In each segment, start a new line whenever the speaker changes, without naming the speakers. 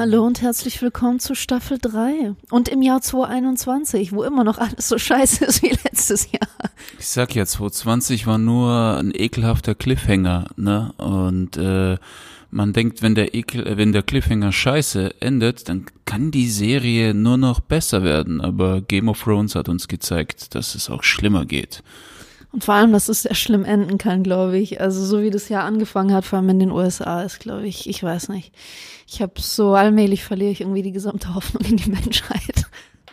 Hallo und herzlich willkommen zu Staffel 3 und im Jahr 2021, wo immer noch alles so scheiße ist wie letztes Jahr.
Ich sag ja, 2020 war nur ein ekelhafter Cliffhanger, ne? Und äh, man denkt, wenn der Ekel, äh, wenn der Cliffhanger scheiße endet, dann kann die Serie nur noch besser werden. Aber Game of Thrones hat uns gezeigt, dass es auch schlimmer geht.
Und vor allem, dass es sehr schlimm enden kann, glaube ich. Also so wie das Jahr angefangen hat, vor allem in den USA, ist, glaube ich, ich weiß nicht. Ich habe so allmählich verliere ich irgendwie die gesamte Hoffnung in die Menschheit.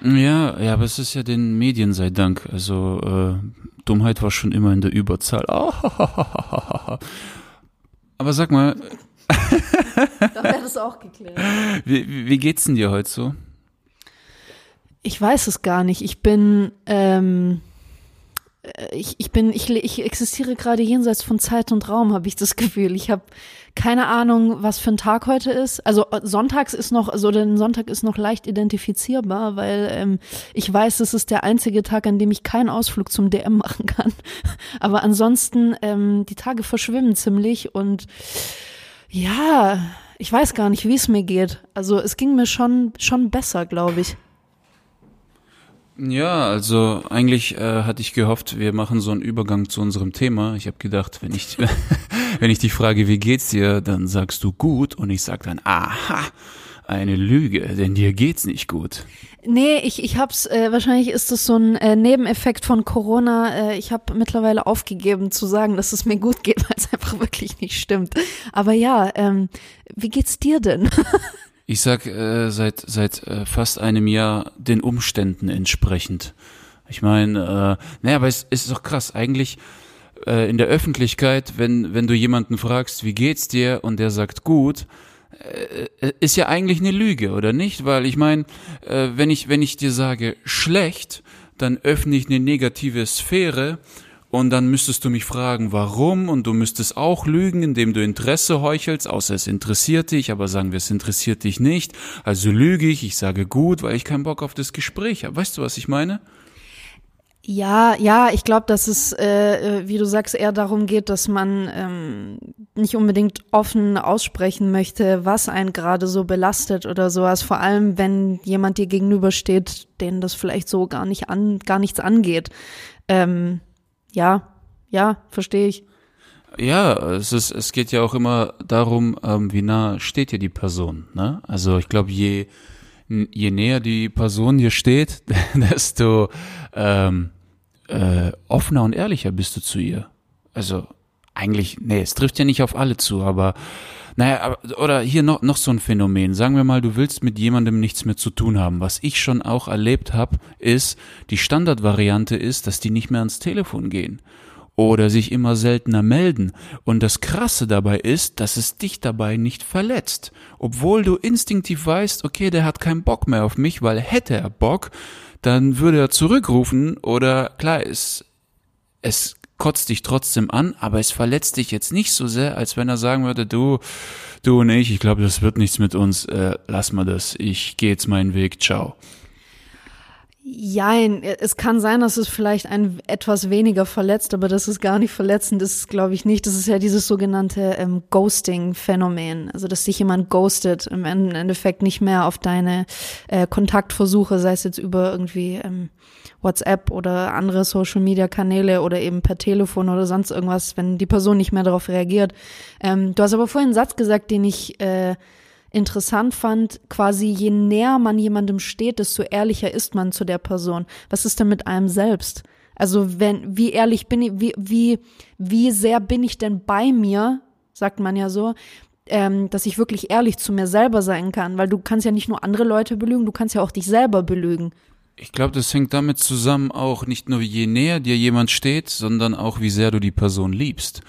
Ja, ja, aber es ist ja den Medien sei Dank. Also äh, Dummheit war schon immer in der Überzahl. aber sag mal.
da wäre das auch geklärt.
Wie, wie geht's denn dir heute so?
Ich weiß es gar nicht. Ich bin ähm, äh, ich, ich bin, ich, ich existiere gerade jenseits von Zeit und Raum, habe ich das Gefühl. Ich habe keine Ahnung, was für ein Tag heute ist. Also äh, sonntags ist noch, also der Sonntag ist noch leicht identifizierbar, weil ähm, ich weiß, es ist der einzige Tag, an dem ich keinen Ausflug zum DM machen kann. Aber ansonsten, ähm, die Tage verschwimmen ziemlich und ja, ich weiß gar nicht, wie es mir geht. Also es ging mir schon, schon besser, glaube ich.
Ja, also eigentlich äh, hatte ich gehofft, wir machen so einen Übergang zu unserem Thema. Ich habe gedacht, wenn ich wenn ich dich frage, wie geht's dir, dann sagst du gut und ich sag dann, aha, eine Lüge, denn dir geht's nicht gut.
Nee, ich, ich hab's, äh, wahrscheinlich ist das so ein äh, Nebeneffekt von Corona. Äh, ich habe mittlerweile aufgegeben zu sagen, dass es mir gut geht, weil es einfach wirklich nicht stimmt. Aber ja, ähm, wie geht's dir denn?
Ich sag äh, seit seit äh, fast einem Jahr den Umständen entsprechend. Ich meine, äh, naja, aber es, es ist doch krass. Eigentlich äh, in der Öffentlichkeit, wenn wenn du jemanden fragst, wie geht's dir, und der sagt gut, äh, ist ja eigentlich eine Lüge, oder nicht? Weil ich meine, äh, wenn ich wenn ich dir sage schlecht, dann öffne ich eine negative Sphäre und dann müsstest du mich fragen, warum, und du müsstest auch lügen, indem du Interesse heuchelst, außer es interessiert dich, aber sagen wir, es interessiert dich nicht. Also lüge ich, ich sage gut, weil ich keinen Bock auf das Gespräch habe. Weißt du, was ich meine?
Ja, ja, ich glaube, dass es, äh, äh, wie du sagst, eher darum geht, dass man ähm, nicht unbedingt offen aussprechen möchte, was einen gerade so belastet oder sowas. Vor allem, wenn jemand dir gegenübersteht, den das vielleicht so gar nicht an, gar nichts angeht. Ähm, ja, ja, verstehe ich.
Ja, es ist, es geht ja auch immer darum, ähm, wie nah steht dir die Person. Ne? Also ich glaube, je je näher die Person dir steht, desto ähm, äh, offener und ehrlicher bist du zu ihr. Also eigentlich, nee, es trifft ja nicht auf alle zu, aber naja, oder hier noch, noch so ein Phänomen. Sagen wir mal, du willst mit jemandem nichts mehr zu tun haben. Was ich schon auch erlebt habe, ist, die Standardvariante ist, dass die nicht mehr ans Telefon gehen oder sich immer seltener melden. Und das Krasse dabei ist, dass es dich dabei nicht verletzt. Obwohl du instinktiv weißt, okay, der hat keinen Bock mehr auf mich, weil hätte er Bock, dann würde er zurückrufen oder klar, es, es kotzt dich trotzdem an, aber es verletzt dich jetzt nicht so sehr, als wenn er sagen würde, du, du und ich, ich glaube, das wird nichts mit uns, äh, lass mal das, ich gehe jetzt meinen Weg, ciao.
Jein, es kann sein, dass es vielleicht ein etwas weniger verletzt, aber das ist gar nicht verletzend, das glaube ich nicht. Das ist ja dieses sogenannte ähm, Ghosting-Phänomen, also dass sich jemand ghostet, im Endeffekt nicht mehr auf deine äh, Kontaktversuche, sei es jetzt über irgendwie ähm, WhatsApp oder andere Social-Media-Kanäle oder eben per Telefon oder sonst irgendwas, wenn die Person nicht mehr darauf reagiert. Ähm, du hast aber vorhin einen Satz gesagt, den ich äh, interessant fand, quasi je näher man jemandem steht, desto ehrlicher ist man zu der Person. Was ist denn mit einem selbst? Also wenn, wie ehrlich bin ich, wie, wie, wie sehr bin ich denn bei mir, sagt man ja so, ähm, dass ich wirklich ehrlich zu mir selber sein kann, weil du kannst ja nicht nur andere Leute belügen, du kannst ja auch dich selber belügen.
Ich glaube, das hängt damit zusammen auch nicht nur je näher dir jemand steht, sondern auch wie sehr du die Person liebst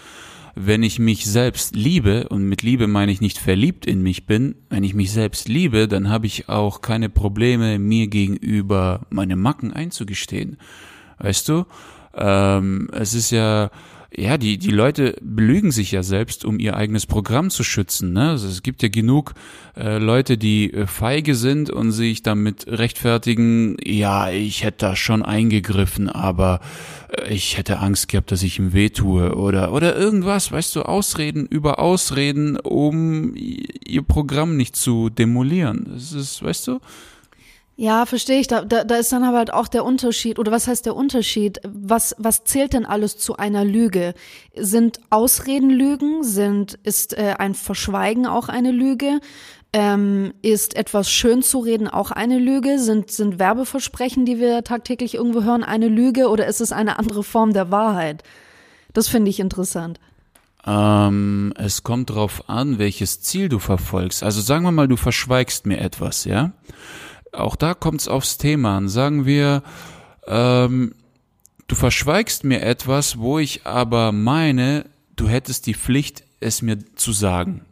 wenn ich mich selbst liebe, und mit Liebe meine ich nicht verliebt in mich bin, wenn ich mich selbst liebe, dann habe ich auch keine Probleme, mir gegenüber meine Macken einzugestehen. Weißt du? Ähm, es ist ja, ja, die, die Leute belügen sich ja selbst, um ihr eigenes Programm zu schützen. Ne? Also es gibt ja genug äh, Leute, die äh, feige sind und sich damit rechtfertigen, ja, ich hätte da schon eingegriffen, aber äh, ich hätte Angst gehabt, dass ich ihm wehtue oder, oder irgendwas, weißt du, Ausreden über Ausreden, um ihr Programm nicht zu demolieren. Das ist, weißt du?
Ja, verstehe ich. Da, da, da ist dann aber halt auch der Unterschied. Oder was heißt der Unterschied? Was, was zählt denn alles zu einer Lüge? Sind Ausreden Lügen? Sind, ist äh, ein Verschweigen auch eine Lüge? Ähm, ist etwas schön zu reden auch eine Lüge? Sind, sind Werbeversprechen, die wir tagtäglich irgendwo hören, eine Lüge? Oder ist es eine andere Form der Wahrheit? Das finde ich interessant.
Ähm, es kommt drauf an, welches Ziel du verfolgst. Also sagen wir mal, du verschweigst mir etwas, ja? Auch da kommt es aufs Thema an. Sagen wir, ähm, du verschweigst mir etwas, wo ich aber meine, du hättest die Pflicht, es mir zu sagen.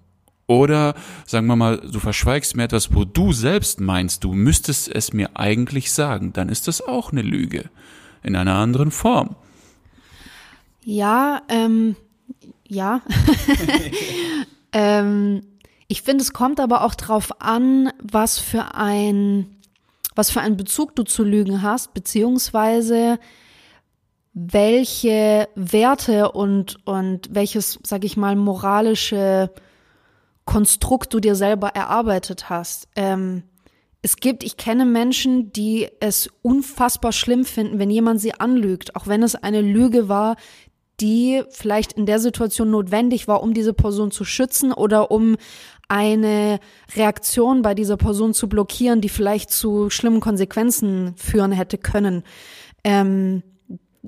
Oder sagen wir mal, du verschweigst mir etwas, wo du selbst meinst, du müsstest es mir eigentlich sagen. Dann ist das auch eine Lüge. In einer anderen Form.
Ja, ähm, ja. ähm, ich finde, es kommt aber auch drauf an, was für ein, was für einen Bezug du zu Lügen hast, beziehungsweise welche Werte und, und welches, sag ich mal, moralische Konstrukt du dir selber erarbeitet hast. Ähm, es gibt, ich kenne Menschen, die es unfassbar schlimm finden, wenn jemand sie anlügt, auch wenn es eine Lüge war, die vielleicht in der Situation notwendig war, um diese Person zu schützen oder um eine Reaktion bei dieser Person zu blockieren, die vielleicht zu schlimmen Konsequenzen führen hätte können. Ähm,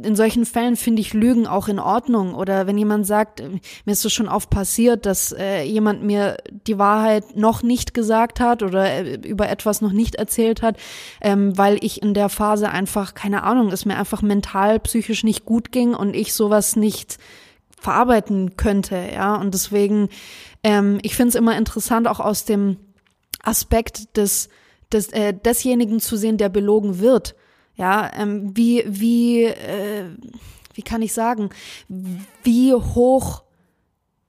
in solchen Fällen finde ich Lügen auch in Ordnung. Oder wenn jemand sagt, mir ist es schon oft passiert, dass äh, jemand mir die Wahrheit noch nicht gesagt hat oder äh, über etwas noch nicht erzählt hat, ähm, weil ich in der Phase einfach, keine Ahnung, es mir einfach mental, psychisch nicht gut ging und ich sowas nicht verarbeiten könnte, ja. Und deswegen ähm, ich finde es immer interessant, auch aus dem Aspekt des, des äh, desjenigen zu sehen, der belogen wird. Ja, ähm, wie, wie, äh, wie kann ich sagen, wie hoch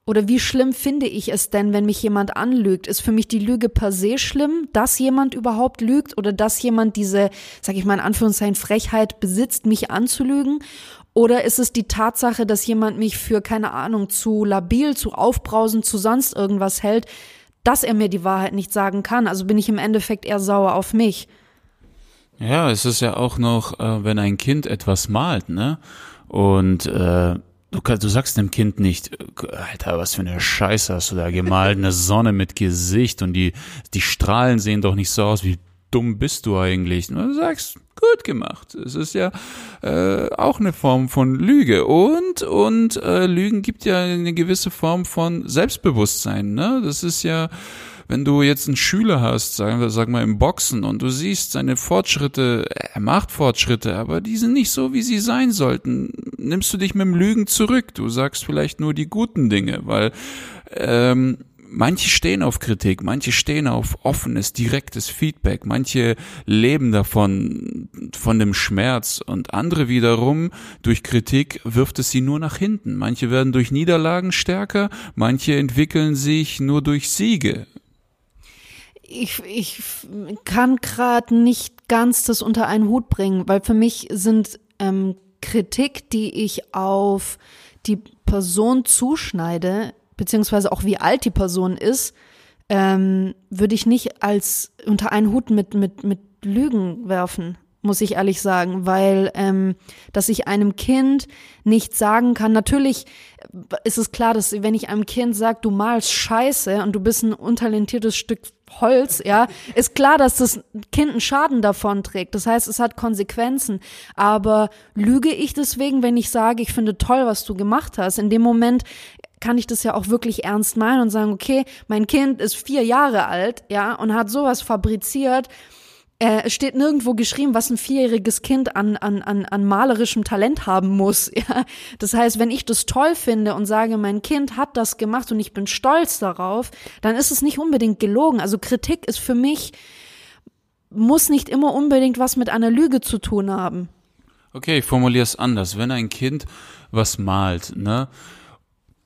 oder wie schlimm finde ich es denn, wenn mich jemand anlügt? Ist für mich die Lüge per se schlimm, dass jemand überhaupt lügt oder dass jemand diese, sag ich mal in Anführungszeichen, Frechheit besitzt, mich anzulügen? Oder ist es die Tatsache, dass jemand mich für, keine Ahnung, zu labil, zu aufbrausend, zu sonst irgendwas hält, dass er mir die Wahrheit nicht sagen kann? Also bin ich im Endeffekt eher sauer auf mich.
Ja, es ist ja auch noch, äh, wenn ein Kind etwas malt, ne? Und äh, du, du sagst dem Kind nicht, Alter, was für eine Scheiße hast du da gemalt, eine Sonne mit Gesicht und die, die Strahlen sehen doch nicht so aus wie dumm bist du eigentlich? Und du sagst, gut gemacht. Es ist ja äh, auch eine Form von Lüge. Und, und äh, Lügen gibt ja eine gewisse Form von Selbstbewusstsein. Ne? Das ist ja, wenn du jetzt einen Schüler hast, sagen wir, sag mal im Boxen, und du siehst seine Fortschritte, er macht Fortschritte, aber die sind nicht so, wie sie sein sollten, nimmst du dich mit dem Lügen zurück. Du sagst vielleicht nur die guten Dinge, weil ähm, manche stehen auf Kritik, manche stehen auf offenes, direktes Feedback, manche leben davon, von dem Schmerz und andere wiederum durch Kritik wirft es sie nur nach hinten. Manche werden durch Niederlagen stärker, manche entwickeln sich nur durch Siege.
Ich, ich kann gerade nicht ganz das unter einen Hut bringen, weil für mich sind ähm, Kritik, die ich auf die Person zuschneide, beziehungsweise auch wie alt die Person ist, ähm, würde ich nicht als unter einen Hut mit, mit, mit Lügen werfen, muss ich ehrlich sagen, weil ähm, dass ich einem Kind nicht sagen kann, natürlich ist es klar, dass wenn ich einem Kind sage, du malst Scheiße und du bist ein untalentiertes Stück Holz, ja, ist klar, dass das Kind einen Schaden davon trägt. Das heißt, es hat Konsequenzen. Aber lüge ich deswegen, wenn ich sage, ich finde toll, was du gemacht hast? In dem Moment kann ich das ja auch wirklich ernst meinen und sagen, okay, mein Kind ist vier Jahre alt, ja, und hat sowas fabriziert. Äh, es steht nirgendwo geschrieben, was ein vierjähriges Kind an, an, an, an malerischem Talent haben muss. Ja? Das heißt, wenn ich das toll finde und sage, mein Kind hat das gemacht und ich bin stolz darauf, dann ist es nicht unbedingt gelogen. Also Kritik ist für mich, muss nicht immer unbedingt was mit einer Lüge zu tun haben.
Okay, ich formuliere es anders. Wenn ein Kind was malt, ne?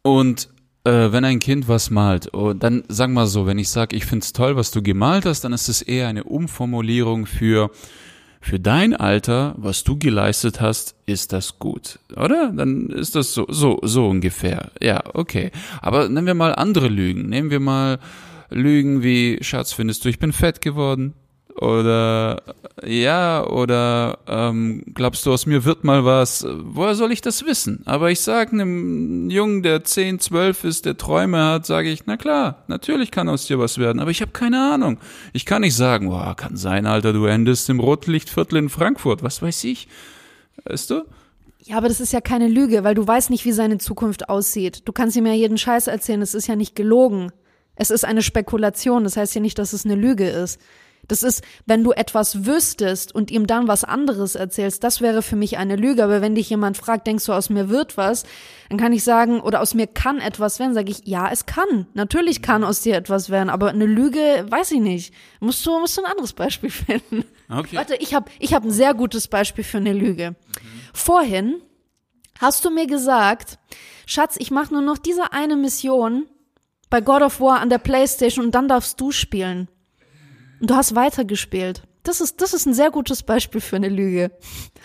Und äh, wenn ein Kind was malt, oh, dann sag mal so, wenn ich sage, ich find's toll, was du gemalt hast, dann ist es eher eine Umformulierung für für dein Alter, was du geleistet hast, ist das gut, oder? Dann ist das so so so ungefähr. Ja, okay. Aber nehmen wir mal andere Lügen. Nehmen wir mal Lügen wie Schatz, findest du, ich bin fett geworden? Oder ja, oder ähm, glaubst du, aus mir wird mal was? Woher soll ich das wissen? Aber ich sage einem Jungen, der 10, 12 ist, der Träume hat, sage ich, na klar, natürlich kann aus dir was werden, aber ich habe keine Ahnung. Ich kann nicht sagen, boah, kann sein, Alter, du endest im Rotlichtviertel in Frankfurt, was weiß ich. Weißt du?
Ja, aber das ist ja keine Lüge, weil du weißt nicht, wie seine Zukunft aussieht. Du kannst ihm ja jeden Scheiß erzählen, es ist ja nicht gelogen. Es ist eine Spekulation, das heißt ja nicht, dass es eine Lüge ist. Das ist, wenn du etwas wüsstest und ihm dann was anderes erzählst, das wäre für mich eine Lüge. Aber wenn dich jemand fragt, denkst du, aus mir wird was, dann kann ich sagen, oder aus mir kann etwas werden, sage ich, ja, es kann. Natürlich kann aus dir etwas werden, aber eine Lüge, weiß ich nicht. Musst du, musst du ein anderes Beispiel finden. Okay. Warte, ich habe ich hab ein sehr gutes Beispiel für eine Lüge. Mhm. Vorhin hast du mir gesagt, Schatz, ich mache nur noch diese eine Mission bei God of War an der Playstation und dann darfst du spielen. Und du hast weitergespielt. Das ist, das ist ein sehr gutes Beispiel für eine Lüge.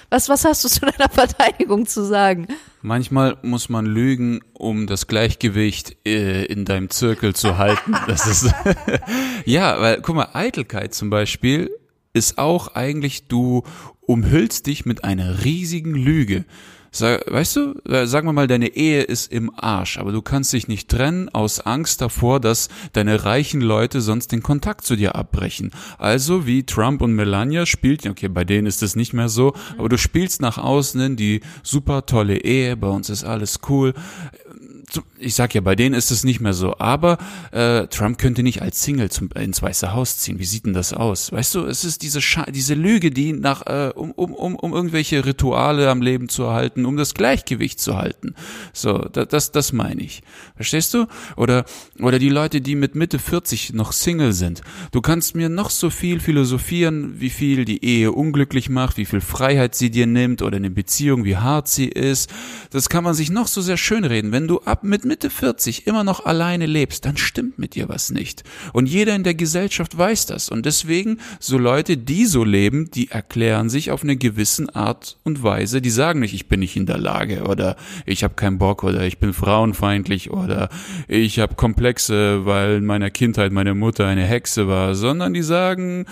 Was, was hast du zu deiner Verteidigung zu sagen?
Manchmal muss man lügen, um das Gleichgewicht äh, in deinem Zirkel zu halten. Das ist ja, weil guck mal, Eitelkeit zum Beispiel ist auch eigentlich du umhüllst dich mit einer riesigen Lüge. Sag, weißt du, äh, sagen wir mal, deine Ehe ist im Arsch, aber du kannst dich nicht trennen aus Angst davor, dass deine reichen Leute sonst den Kontakt zu dir abbrechen. Also wie Trump und Melania spielt, okay, bei denen ist es nicht mehr so, aber du spielst nach außen hin die super tolle Ehe, bei uns ist alles cool ich sag ja, bei denen ist es nicht mehr so. Aber äh, Trump könnte nicht als Single zum, ins Weiße Haus ziehen. Wie sieht denn das aus? Weißt du, es ist diese Scha diese Lüge, die nach äh, um, um, um, um irgendwelche Rituale am Leben zu erhalten, um das Gleichgewicht zu halten. So, da, das das meine ich. Verstehst du? Oder oder die Leute, die mit Mitte 40 noch Single sind. Du kannst mir noch so viel philosophieren, wie viel die Ehe unglücklich macht, wie viel Freiheit sie dir nimmt oder eine Beziehung, wie hart sie ist. Das kann man sich noch so sehr schönreden, wenn du ab mit Mitte 40 immer noch alleine lebst, dann stimmt mit dir was nicht. Und jeder in der Gesellschaft weiß das. Und deswegen, so Leute, die so leben, die erklären sich auf eine gewisse Art und Weise, die sagen nicht, ich bin nicht in der Lage oder ich habe keinen Bock oder ich bin frauenfeindlich oder ich habe Komplexe, weil in meiner Kindheit meine Mutter eine Hexe war, sondern die sagen,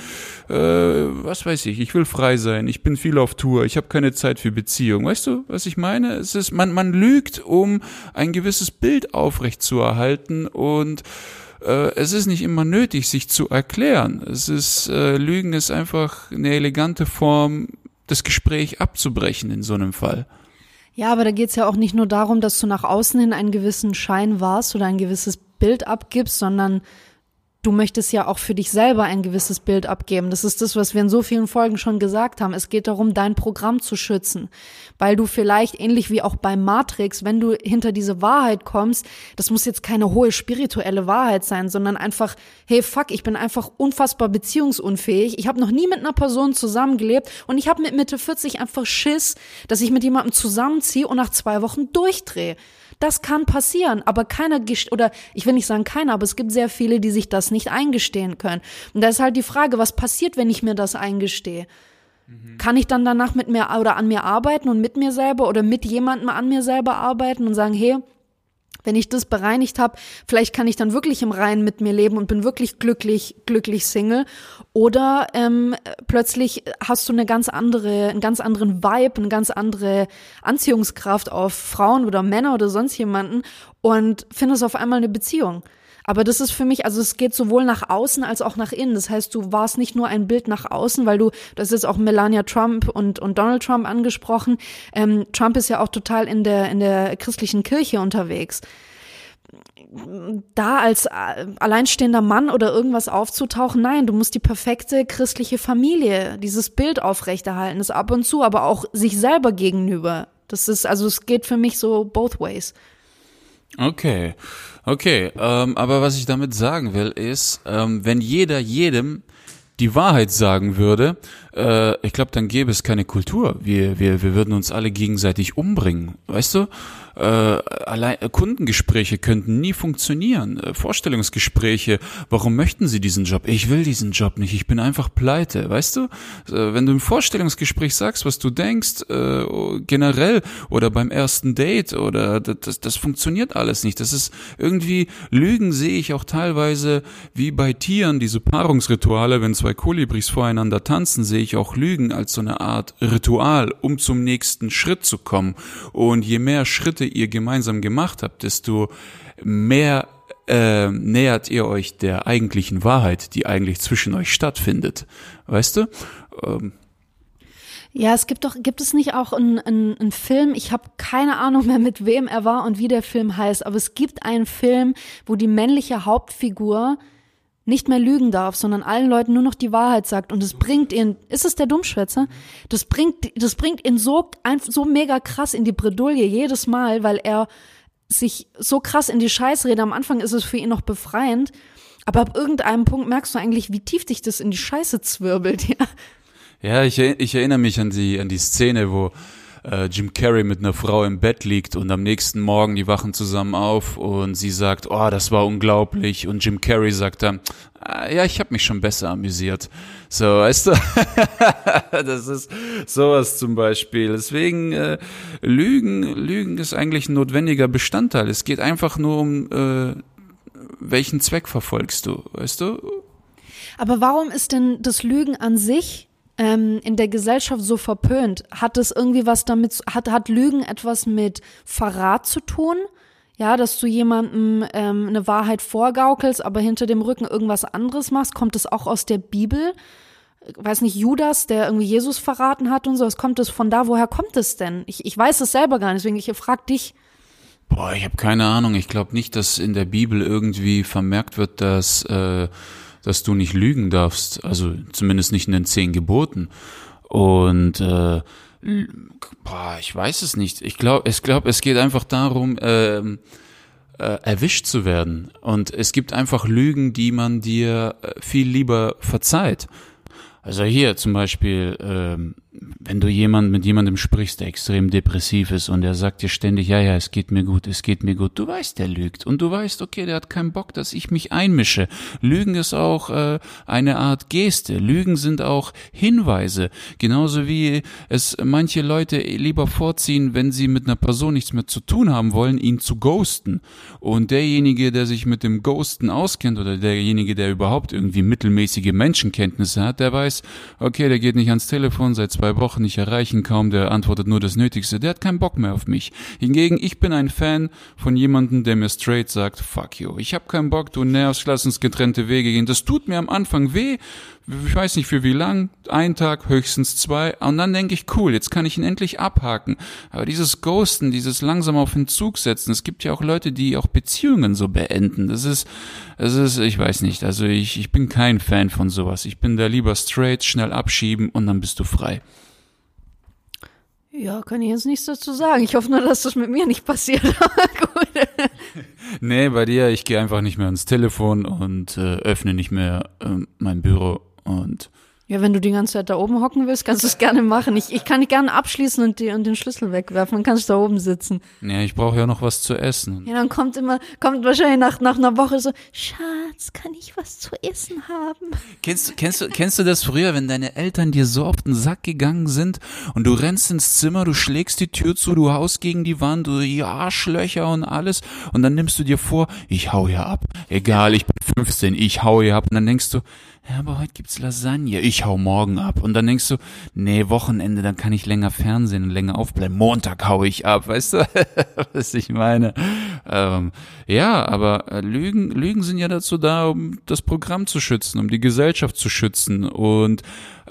äh, was weiß ich, ich will frei sein, ich bin viel auf Tour, ich habe keine Zeit für Beziehung. Weißt du, was ich meine? Es ist, man, man lügt, um ein gewisses Bild Bild aufrechtzuerhalten und äh, es ist nicht immer nötig, sich zu erklären. Es ist, äh, Lügen ist einfach eine elegante Form, das Gespräch abzubrechen in so einem Fall.
Ja, aber da geht es ja auch nicht nur darum, dass du nach außen hin einen gewissen Schein warst oder ein gewisses Bild abgibst, sondern du möchtest ja auch für dich selber ein gewisses Bild abgeben. Das ist das, was wir in so vielen Folgen schon gesagt haben. Es geht darum, dein Programm zu schützen, weil du vielleicht ähnlich wie auch bei Matrix, wenn du hinter diese Wahrheit kommst, das muss jetzt keine hohe spirituelle Wahrheit sein, sondern einfach, hey fuck, ich bin einfach unfassbar beziehungsunfähig. Ich habe noch nie mit einer Person zusammengelebt und ich habe mit Mitte 40 einfach Schiss, dass ich mit jemandem zusammenziehe und nach zwei Wochen durchdrehe. Das kann passieren, aber keiner, oder ich will nicht sagen keiner, aber es gibt sehr viele, die sich das nicht eingestehen können. Und da ist halt die Frage, was passiert, wenn ich mir das eingestehe? Mhm. Kann ich dann danach mit mir oder an mir arbeiten und mit mir selber oder mit jemandem an mir selber arbeiten und sagen, hey, wenn ich das bereinigt habe, vielleicht kann ich dann wirklich im Reinen mit mir leben und bin wirklich glücklich, glücklich Single. Oder ähm, plötzlich hast du eine ganz andere, einen ganz anderen Vibe, eine ganz andere Anziehungskraft auf Frauen oder Männer oder sonst jemanden und findest auf einmal eine Beziehung. Aber das ist für mich, also es geht sowohl nach außen als auch nach innen. Das heißt, du warst nicht nur ein Bild nach außen, weil du, das ist auch Melania Trump und, und Donald Trump angesprochen. Ähm, Trump ist ja auch total in der, in der christlichen Kirche unterwegs da als äh, alleinstehender Mann oder irgendwas aufzutauchen. Nein, du musst die perfekte christliche Familie, dieses Bild aufrechterhalten, das ab und zu, aber auch sich selber gegenüber. Das ist, also es geht für mich so both ways.
Okay, okay. Ähm, aber was ich damit sagen will, ist, ähm, wenn jeder jedem die Wahrheit sagen würde, äh, ich glaube, dann gäbe es keine Kultur. Wir, wir, wir würden uns alle gegenseitig umbringen, weißt du? Äh, allein äh, Kundengespräche könnten nie funktionieren. Äh, Vorstellungsgespräche, warum möchten Sie diesen Job? Ich will diesen Job nicht, ich bin einfach pleite, weißt du? Äh, wenn du im Vorstellungsgespräch sagst, was du denkst, äh, generell oder beim ersten Date oder das, das funktioniert alles nicht. Das ist irgendwie, Lügen sehe ich auch teilweise wie bei Tieren, diese Paarungsrituale, wenn zwei Kolibris voreinander tanzen, sehe ich auch Lügen als so eine Art Ritual, um zum nächsten Schritt zu kommen. Und je mehr Schritte ihr gemeinsam gemacht habt, desto mehr äh, nähert ihr euch der eigentlichen Wahrheit, die eigentlich zwischen euch stattfindet. Weißt du? Ähm,
ja, es gibt doch, gibt es nicht auch einen, einen, einen Film, ich habe keine Ahnung mehr, mit wem er war und wie der Film heißt, aber es gibt einen Film, wo die männliche Hauptfigur nicht mehr lügen darf, sondern allen Leuten nur noch die Wahrheit sagt und es bringt ihn, ist es der Dummschwätzer? Das bringt, das bringt ihn so, so mega krass in die Bredouille jedes Mal, weil er sich so krass in die Scheiße redet. Am Anfang ist es für ihn noch befreiend, aber ab irgendeinem Punkt merkst du eigentlich, wie tief dich das in die Scheiße zwirbelt, ja.
Ja, ich, ich erinnere mich an die, an die Szene, wo äh, Jim Carrey mit einer Frau im Bett liegt und am nächsten Morgen die wachen zusammen auf und sie sagt, oh, das war unglaublich und Jim Carrey sagt dann, ah, ja, ich habe mich schon besser amüsiert. So, weißt du, das ist sowas zum Beispiel. Deswegen äh, Lügen, Lügen ist eigentlich ein notwendiger Bestandteil. Es geht einfach nur um äh, welchen Zweck verfolgst du, weißt du?
Aber warum ist denn das Lügen an sich ähm, in der Gesellschaft so verpönt? Hat es irgendwie was damit, hat, hat Lügen etwas mit Verrat zu tun? Ja, dass du jemandem ähm, eine Wahrheit vorgaukelst, aber hinter dem Rücken irgendwas anderes machst, kommt es auch aus der Bibel? weiß nicht, Judas, der irgendwie Jesus verraten hat und so, es kommt es von da, woher kommt es denn? Ich, ich weiß es selber gar nicht, deswegen ich frag dich.
Boah, ich habe keine Ahnung. Ich glaube nicht, dass in der Bibel irgendwie vermerkt wird, dass äh, dass du nicht lügen darfst, also zumindest nicht in den zehn Geboten. Und äh, boah, ich weiß es nicht. Ich glaube, ich glaube, es geht einfach darum, äh, äh, erwischt zu werden. Und es gibt einfach Lügen, die man dir äh, viel lieber verzeiht. Also hier zum Beispiel, ähm, wenn du jemand mit jemandem sprichst, der extrem depressiv ist und der sagt dir ständig, ja, ja, es geht mir gut, es geht mir gut, du weißt, der lügt und du weißt, okay, der hat keinen Bock, dass ich mich einmische. Lügen ist auch äh, eine Art Geste. Lügen sind auch Hinweise, genauso wie es manche Leute lieber vorziehen, wenn sie mit einer Person nichts mehr zu tun haben wollen, ihn zu ghosten. Und derjenige, der sich mit dem Ghosten auskennt oder derjenige, der überhaupt irgendwie mittelmäßige Menschenkenntnisse hat, der weiß, okay, der geht nicht ans Telefon seit zwei zwei Wochen nicht erreichen, kaum, der antwortet nur das Nötigste, der hat keinen Bock mehr auf mich. Hingegen, ich bin ein Fan von jemandem, der mir straight sagt, fuck you, ich hab keinen Bock, du nervst, lass uns getrennte Wege gehen. Das tut mir am Anfang weh, ich weiß nicht für wie lang, ein Tag, höchstens zwei, und dann denke ich, cool, jetzt kann ich ihn endlich abhaken. Aber dieses Ghosten, dieses langsam auf den Zug setzen, es gibt ja auch Leute, die auch Beziehungen so beenden. Das ist, das ist, ich weiß nicht, also ich, ich bin kein Fan von sowas. Ich bin da lieber straight, schnell abschieben und dann bist du frei.
Ja, kann ich jetzt nichts dazu sagen. Ich hoffe nur, dass das mit mir nicht passiert.
nee, bei dir, ich gehe einfach nicht mehr ans Telefon und äh, öffne nicht mehr äh, mein Büro und
ja, wenn du die ganze Zeit da oben hocken willst, kannst du es gerne machen. Ich, ich kann dich gerne abschließen und, die, und den Schlüssel wegwerfen. Dann kannst du da oben sitzen.
Ja, ich brauche ja noch was zu essen.
Ja, dann kommt immer, kommt wahrscheinlich nach, nach einer Woche so, Schatz, kann ich was zu essen haben?
Kennst, kennst, du, kennst du das früher, wenn deine Eltern dir so auf den Sack gegangen sind und du rennst ins Zimmer, du schlägst die Tür zu, du haust gegen die Wand, du die Arschlöcher und alles und dann nimmst du dir vor, ich hau hier ab. Egal, ich bin 15, ich hau hier ab. Und dann denkst du, ja, aber heute gibt's Lasagne. Ich hau morgen ab. Und dann denkst du, nee, Wochenende, dann kann ich länger Fernsehen und länger aufbleiben. Montag hau ich ab, weißt du, was ich meine? Ähm, ja, aber äh, Lügen, Lügen sind ja dazu da, um das Programm zu schützen, um die Gesellschaft zu schützen. Und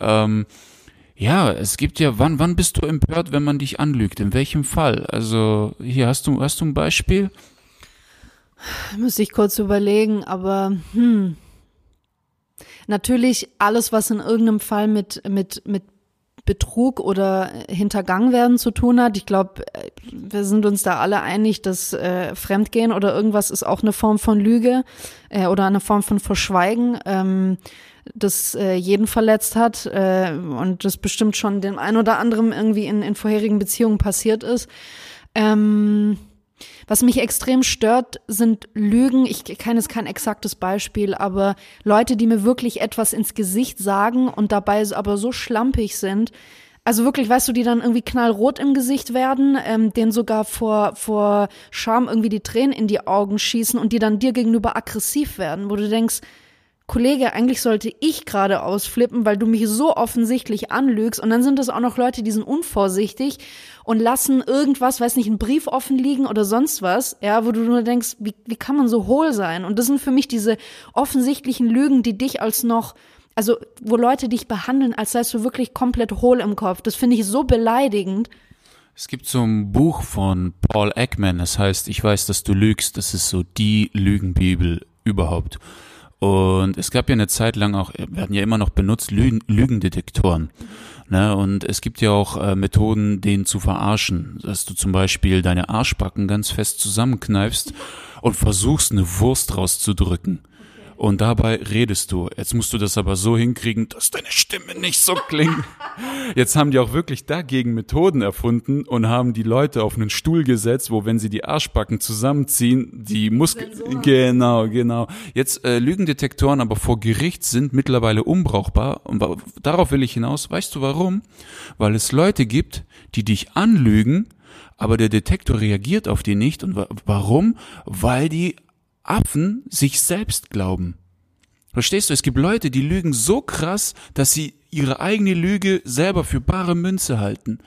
ähm, ja, es gibt ja, wann, wann bist du empört, wenn man dich anlügt? In welchem Fall? Also, hier hast du, hast du ein Beispiel?
Muss ich kurz überlegen, aber hm. Natürlich alles, was in irgendeinem Fall mit, mit, mit Betrug oder Hintergangen werden zu tun hat. Ich glaube, wir sind uns da alle einig, dass äh, Fremdgehen oder irgendwas ist auch eine Form von Lüge äh, oder eine Form von Verschweigen. Ähm, das äh, jeden verletzt hat äh, und das bestimmt schon dem ein oder anderen irgendwie in, in vorherigen Beziehungen passiert ist. Ähm, was mich extrem stört, sind Lügen. Ich kenne es kein exaktes Beispiel, aber Leute, die mir wirklich etwas ins Gesicht sagen und dabei aber so schlampig sind, also wirklich, weißt du, die dann irgendwie knallrot im Gesicht werden, ähm, denen sogar vor, vor Scham irgendwie die Tränen in die Augen schießen und die dann dir gegenüber aggressiv werden, wo du denkst, Kollege, eigentlich sollte ich gerade ausflippen, weil du mich so offensichtlich anlügst. Und dann sind es auch noch Leute, die sind unvorsichtig und lassen irgendwas, weiß nicht, einen Brief offen liegen oder sonst was, ja, wo du nur denkst, wie, wie kann man so hohl sein? Und das sind für mich diese offensichtlichen Lügen, die dich als noch, also wo Leute dich behandeln, als seist du wirklich komplett hohl im Kopf. Das finde ich so beleidigend.
Es gibt so ein Buch von Paul Ekman, das heißt, ich weiß, dass du lügst. Das ist so die Lügenbibel überhaupt. Und es gab ja eine Zeit lang auch, werden ja immer noch benutzt, Lügen, Lügendetektoren. Ne? Und es gibt ja auch äh, Methoden, den zu verarschen. Dass du zum Beispiel deine Arschbacken ganz fest zusammenkneifst und versuchst, eine Wurst rauszudrücken und dabei redest du. Jetzt musst du das aber so hinkriegen, dass deine Stimme nicht so klingt. Jetzt haben die auch wirklich dagegen Methoden erfunden und haben die Leute auf einen Stuhl gesetzt, wo wenn sie die Arschbacken zusammenziehen, die Muskeln genau, genau. Jetzt äh, Lügendetektoren aber vor Gericht sind mittlerweile unbrauchbar und darauf will ich hinaus. Weißt du warum? Weil es Leute gibt, die dich anlügen, aber der Detektor reagiert auf die nicht und warum? Weil die Affen sich selbst glauben. Verstehst du? Es gibt Leute, die lügen so krass, dass sie ihre eigene Lüge selber für bare Münze halten.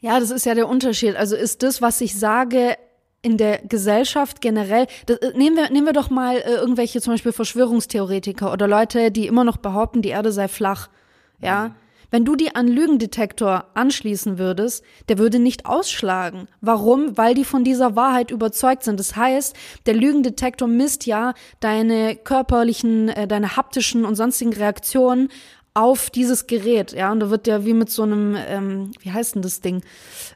Ja, das ist ja der Unterschied. Also ist das, was ich sage, in der Gesellschaft generell, das, äh, nehmen wir, nehmen wir doch mal äh, irgendwelche zum Beispiel Verschwörungstheoretiker oder Leute, die immer noch behaupten, die Erde sei flach. Ja. Mhm wenn du die an Lügendetektor anschließen würdest, der würde nicht ausschlagen. Warum? Weil die von dieser Wahrheit überzeugt sind. Das heißt, der Lügendetektor misst ja deine körperlichen, äh, deine haptischen und sonstigen Reaktionen auf dieses Gerät, ja, und da wird ja wie mit so einem, ähm, wie heißt denn das Ding?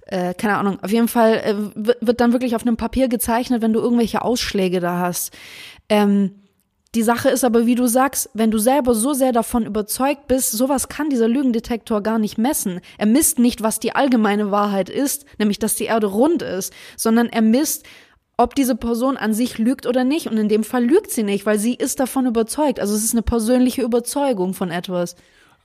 Äh, keine Ahnung. Auf jeden Fall äh, wird dann wirklich auf einem Papier gezeichnet, wenn du irgendwelche Ausschläge da hast. Ähm, die Sache ist aber, wie du sagst, wenn du selber so sehr davon überzeugt bist, sowas kann dieser Lügendetektor gar nicht messen. Er misst nicht, was die allgemeine Wahrheit ist, nämlich dass die Erde rund ist, sondern er misst, ob diese Person an sich lügt oder nicht. Und in dem Fall lügt sie nicht, weil sie ist davon überzeugt. Also es ist eine persönliche Überzeugung von etwas.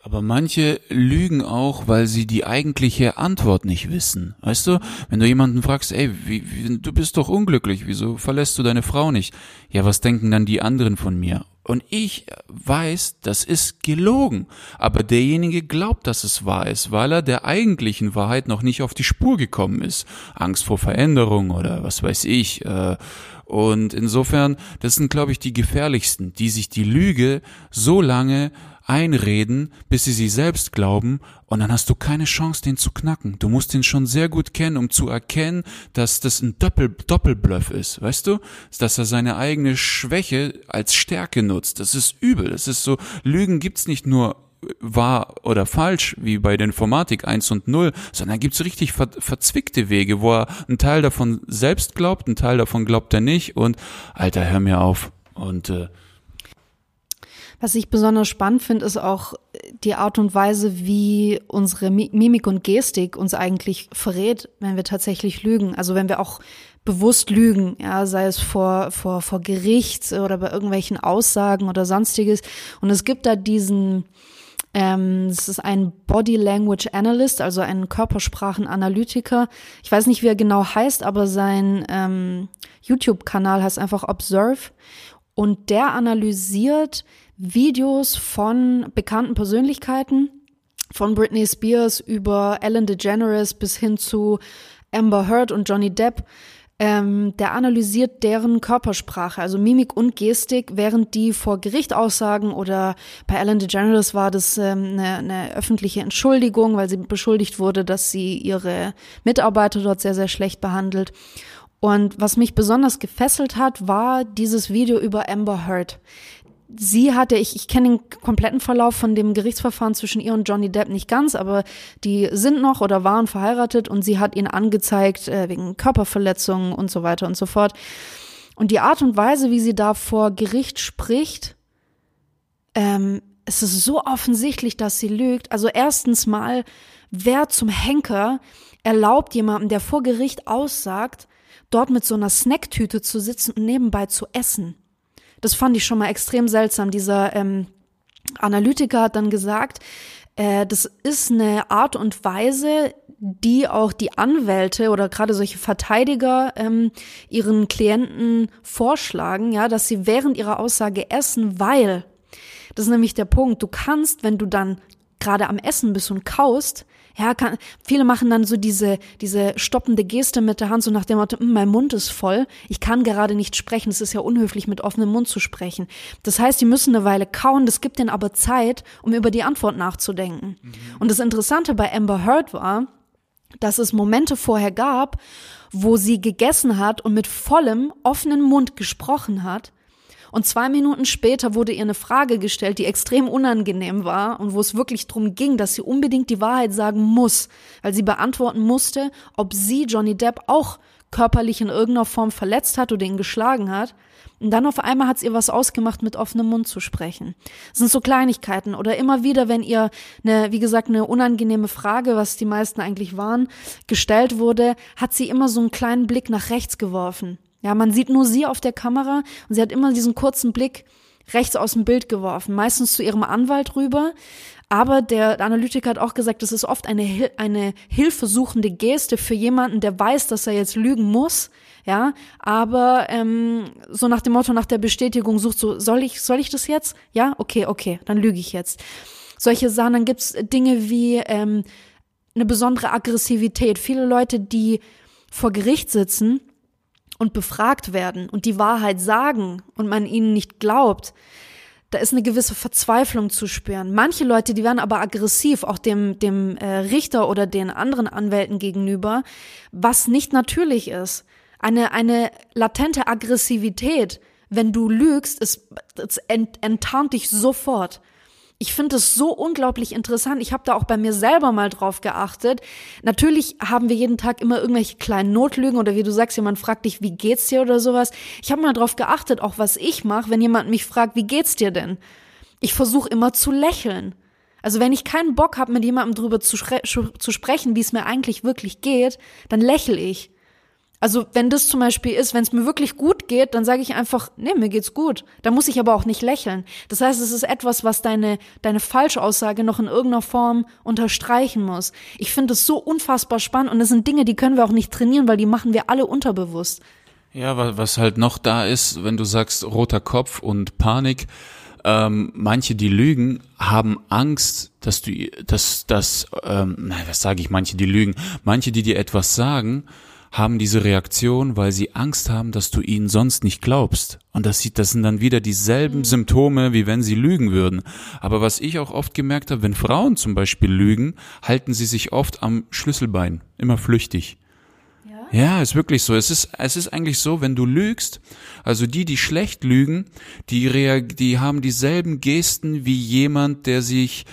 Aber manche lügen auch, weil sie die eigentliche Antwort nicht wissen. Weißt du, wenn du jemanden fragst, ey, wie, wie, du bist doch unglücklich, wieso verlässt du deine Frau nicht? Ja, was denken dann die anderen von mir? Und ich weiß, das ist gelogen. Aber derjenige glaubt, dass es wahr ist, weil er der eigentlichen Wahrheit noch nicht auf die Spur gekommen ist. Angst vor Veränderung oder was weiß ich. Äh, und insofern, das sind, glaube ich, die gefährlichsten, die sich die Lüge so lange einreden, bis sie sie selbst glauben, und dann hast du keine Chance, den zu knacken. Du musst ihn schon sehr gut kennen, um zu erkennen, dass das ein Doppel Doppelbluff ist, weißt du? Dass er seine eigene Schwäche als Stärke nutzt. Das ist übel. Das ist so, Lügen gibt's nicht nur wahr oder falsch, wie bei der Informatik 1 und 0, sondern gibt's richtig ver verzwickte Wege, wo er einen Teil davon selbst glaubt, einen Teil davon glaubt er nicht und Alter, hör mir auf. Und äh,
was ich besonders spannend finde, ist auch die Art und Weise, wie unsere Mimik und Gestik uns eigentlich verrät, wenn wir tatsächlich lügen. Also wenn wir auch bewusst lügen, ja, sei es vor, vor, vor Gericht oder bei irgendwelchen Aussagen oder sonstiges. Und es gibt da diesen, ähm, es ist ein Body Language Analyst, also ein Körpersprachenanalytiker. Ich weiß nicht, wie er genau heißt, aber sein ähm, YouTube-Kanal heißt einfach Observe. Und der analysiert, Videos von bekannten Persönlichkeiten, von Britney Spears über Ellen DeGeneres bis hin zu Amber Heard und Johnny Depp. Ähm, der analysiert deren Körpersprache, also Mimik und Gestik, während die vor Gericht aussagen oder bei Ellen DeGeneres war das ähm, eine, eine öffentliche Entschuldigung, weil sie beschuldigt wurde, dass sie ihre Mitarbeiter dort sehr, sehr schlecht behandelt. Und was mich besonders gefesselt hat, war dieses Video über Amber Heard sie hatte, ich, ich kenne den kompletten Verlauf von dem Gerichtsverfahren zwischen ihr und Johnny Depp nicht ganz, aber die sind noch oder waren verheiratet und sie hat ihn angezeigt äh, wegen Körperverletzungen und so weiter und so fort. Und die Art und Weise, wie sie da vor Gericht spricht, ähm, es ist so offensichtlich, dass sie lügt. Also erstens mal, wer zum Henker erlaubt jemandem, der vor Gericht aussagt, dort mit so einer Snacktüte zu sitzen und nebenbei zu essen. Das fand ich schon mal extrem seltsam. Dieser ähm, Analytiker hat dann gesagt, äh, das ist eine Art und Weise, die auch die Anwälte oder gerade solche Verteidiger ähm, ihren Klienten vorschlagen, ja, dass sie während ihrer Aussage essen, weil das ist nämlich der Punkt. Du kannst, wenn du dann gerade am Essen bist und kaust, ja, kann, viele machen dann so diese, diese stoppende Geste mit der Hand, so nach dem Motto, hm, mein Mund ist voll, ich kann gerade nicht sprechen, es ist ja unhöflich, mit offenem Mund zu sprechen. Das heißt, die müssen eine Weile kauen, das gibt denen aber Zeit, um über die Antwort nachzudenken. Mhm. Und das Interessante bei Amber Heard war, dass es Momente vorher gab, wo sie gegessen hat und mit vollem, offenen Mund gesprochen hat und zwei Minuten später wurde ihr eine Frage gestellt, die extrem unangenehm war und wo es wirklich darum ging, dass sie unbedingt die Wahrheit sagen muss, weil sie beantworten musste, ob sie Johnny Depp auch körperlich in irgendeiner Form verletzt hat oder ihn geschlagen hat. Und dann auf einmal hat es ihr was ausgemacht, mit offenem Mund zu sprechen. Das sind so Kleinigkeiten. Oder immer wieder, wenn ihr eine, wie gesagt, eine unangenehme Frage, was die meisten eigentlich waren, gestellt wurde, hat sie immer so einen kleinen Blick nach rechts geworfen. Ja, man sieht nur sie auf der Kamera und sie hat immer diesen kurzen Blick rechts aus dem Bild geworfen, meistens zu ihrem Anwalt rüber. Aber der Analytiker hat auch gesagt, das ist oft eine, eine hilfesuchende Geste für jemanden, der weiß, dass er jetzt lügen muss. Ja, aber ähm, so nach dem Motto, nach der Bestätigung sucht so, soll ich, soll ich das jetzt? Ja, okay, okay, dann lüge ich jetzt. Solche Sachen, dann gibt's Dinge wie ähm, eine besondere Aggressivität. Viele Leute, die vor Gericht sitzen, und befragt werden und die Wahrheit sagen und man ihnen nicht glaubt, da ist eine gewisse Verzweiflung zu spüren. Manche Leute, die werden aber aggressiv, auch dem, dem äh, Richter oder den anderen Anwälten gegenüber, was nicht natürlich ist. Eine, eine latente Aggressivität, wenn du lügst, ist, ent, enttarnt dich sofort. Ich finde es so unglaublich interessant. Ich habe da auch bei mir selber mal drauf geachtet. Natürlich haben wir jeden Tag immer irgendwelche kleinen Notlügen oder wie du sagst, jemand fragt dich, wie geht's dir oder sowas. Ich habe mal drauf geachtet, auch was ich mache, wenn jemand mich fragt, wie geht's dir denn? Ich versuche immer zu lächeln. Also wenn ich keinen Bock habe, mit jemandem drüber zu, zu sprechen, wie es mir eigentlich wirklich geht, dann lächle ich. Also wenn das zum Beispiel ist, wenn es mir wirklich gut geht, dann sage ich einfach, nee, mir geht's gut. Da muss ich aber auch nicht lächeln. Das heißt, es ist etwas, was deine, deine Falschaussage noch in irgendeiner Form unterstreichen muss. Ich finde es so unfassbar spannend und das sind Dinge, die können wir auch nicht trainieren, weil die machen wir alle unterbewusst.
Ja, was halt noch da ist, wenn du sagst roter Kopf und Panik, ähm, manche, die lügen, haben Angst, dass du, dass, dass, ähm, was sage ich, manche, die lügen, manche, die dir etwas sagen, haben diese Reaktion, weil sie Angst haben, dass du ihnen sonst nicht glaubst. Und das sieht, das sind dann wieder dieselben mhm. Symptome, wie wenn sie lügen würden. Aber was ich auch oft gemerkt habe, wenn Frauen zum Beispiel lügen, halten sie sich oft am Schlüsselbein, immer flüchtig. Ja, ja ist wirklich so. Es ist, es ist eigentlich so, wenn du lügst, also die, die schlecht lügen, die, die haben dieselben Gesten wie jemand, der sich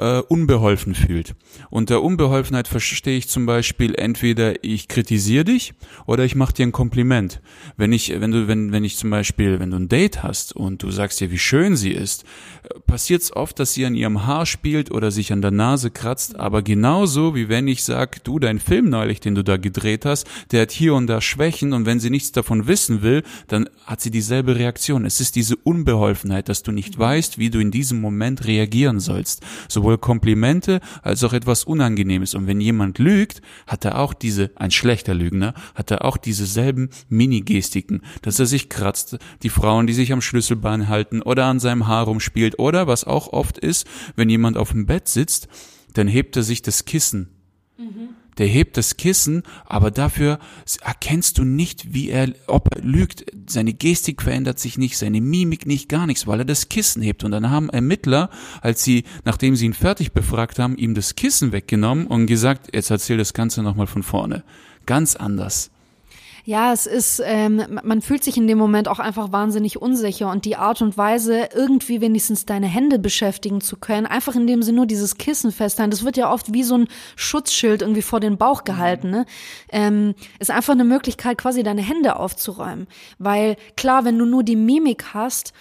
äh, unbeholfen fühlt. Unter Unbeholfenheit verstehe ich zum Beispiel entweder ich kritisiere dich oder ich mache dir ein Kompliment. Wenn ich, wenn du, wenn, wenn ich zum Beispiel, wenn du ein Date hast und du sagst dir, wie schön sie ist, passiert es oft, dass sie an ihrem Haar spielt oder sich an der Nase kratzt, aber genauso wie wenn ich sag, du, dein Film neulich, den du da gedreht hast, der hat hier und da Schwächen und wenn sie nichts davon wissen will, dann hat sie dieselbe Reaktion. Es ist diese Unbeholfenheit, dass du nicht weißt, wie du in diesem Moment reagieren sollst. Sowohl Komplimente als auch etwas Unangenehmes. Und wenn jemand lügt, hat er auch diese, ein schlechter Lügner, hat er auch dieselben Mini-Gestiken, dass er sich kratzt, die Frauen, die sich am Schlüsselbein halten oder an seinem Haar rumspielt oder was auch oft ist, wenn jemand auf dem Bett sitzt, dann hebt er sich das Kissen. Mhm der hebt das Kissen, aber dafür erkennst du nicht, wie er, ob er lügt. Seine Gestik verändert sich nicht, seine Mimik nicht, gar nichts, weil er das Kissen hebt. Und dann haben Ermittler, als sie, nachdem sie ihn fertig befragt haben, ihm das Kissen weggenommen und gesagt, jetzt erzähl das Ganze nochmal von vorne. Ganz anders.
Ja, es ist, ähm, man fühlt sich in dem Moment auch einfach wahnsinnig unsicher und die Art und Weise, irgendwie wenigstens deine Hände beschäftigen zu können, einfach indem sie nur dieses Kissen festhalten, das wird ja oft wie so ein Schutzschild irgendwie vor den Bauch gehalten, ne? Ähm, ist einfach eine Möglichkeit, quasi deine Hände aufzuräumen. Weil klar, wenn du nur die Mimik hast,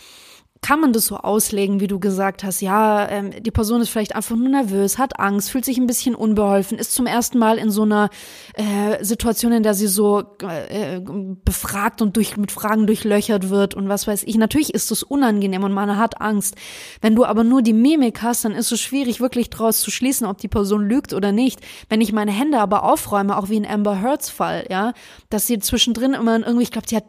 kann man das so auslegen, wie du gesagt hast, ja, ähm, die Person ist vielleicht einfach nur nervös, hat Angst, fühlt sich ein bisschen unbeholfen, ist zum ersten Mal in so einer äh, Situation, in der sie so äh, befragt und durch, mit Fragen durchlöchert wird und was weiß ich. Natürlich ist es unangenehm und man hat Angst. Wenn du aber nur die Mimik hast, dann ist es schwierig, wirklich daraus zu schließen, ob die Person lügt oder nicht. Wenn ich meine Hände aber aufräume, auch wie in Amber Heards Fall, ja, dass sie zwischendrin immer irgendwie, ich glaube, sie hat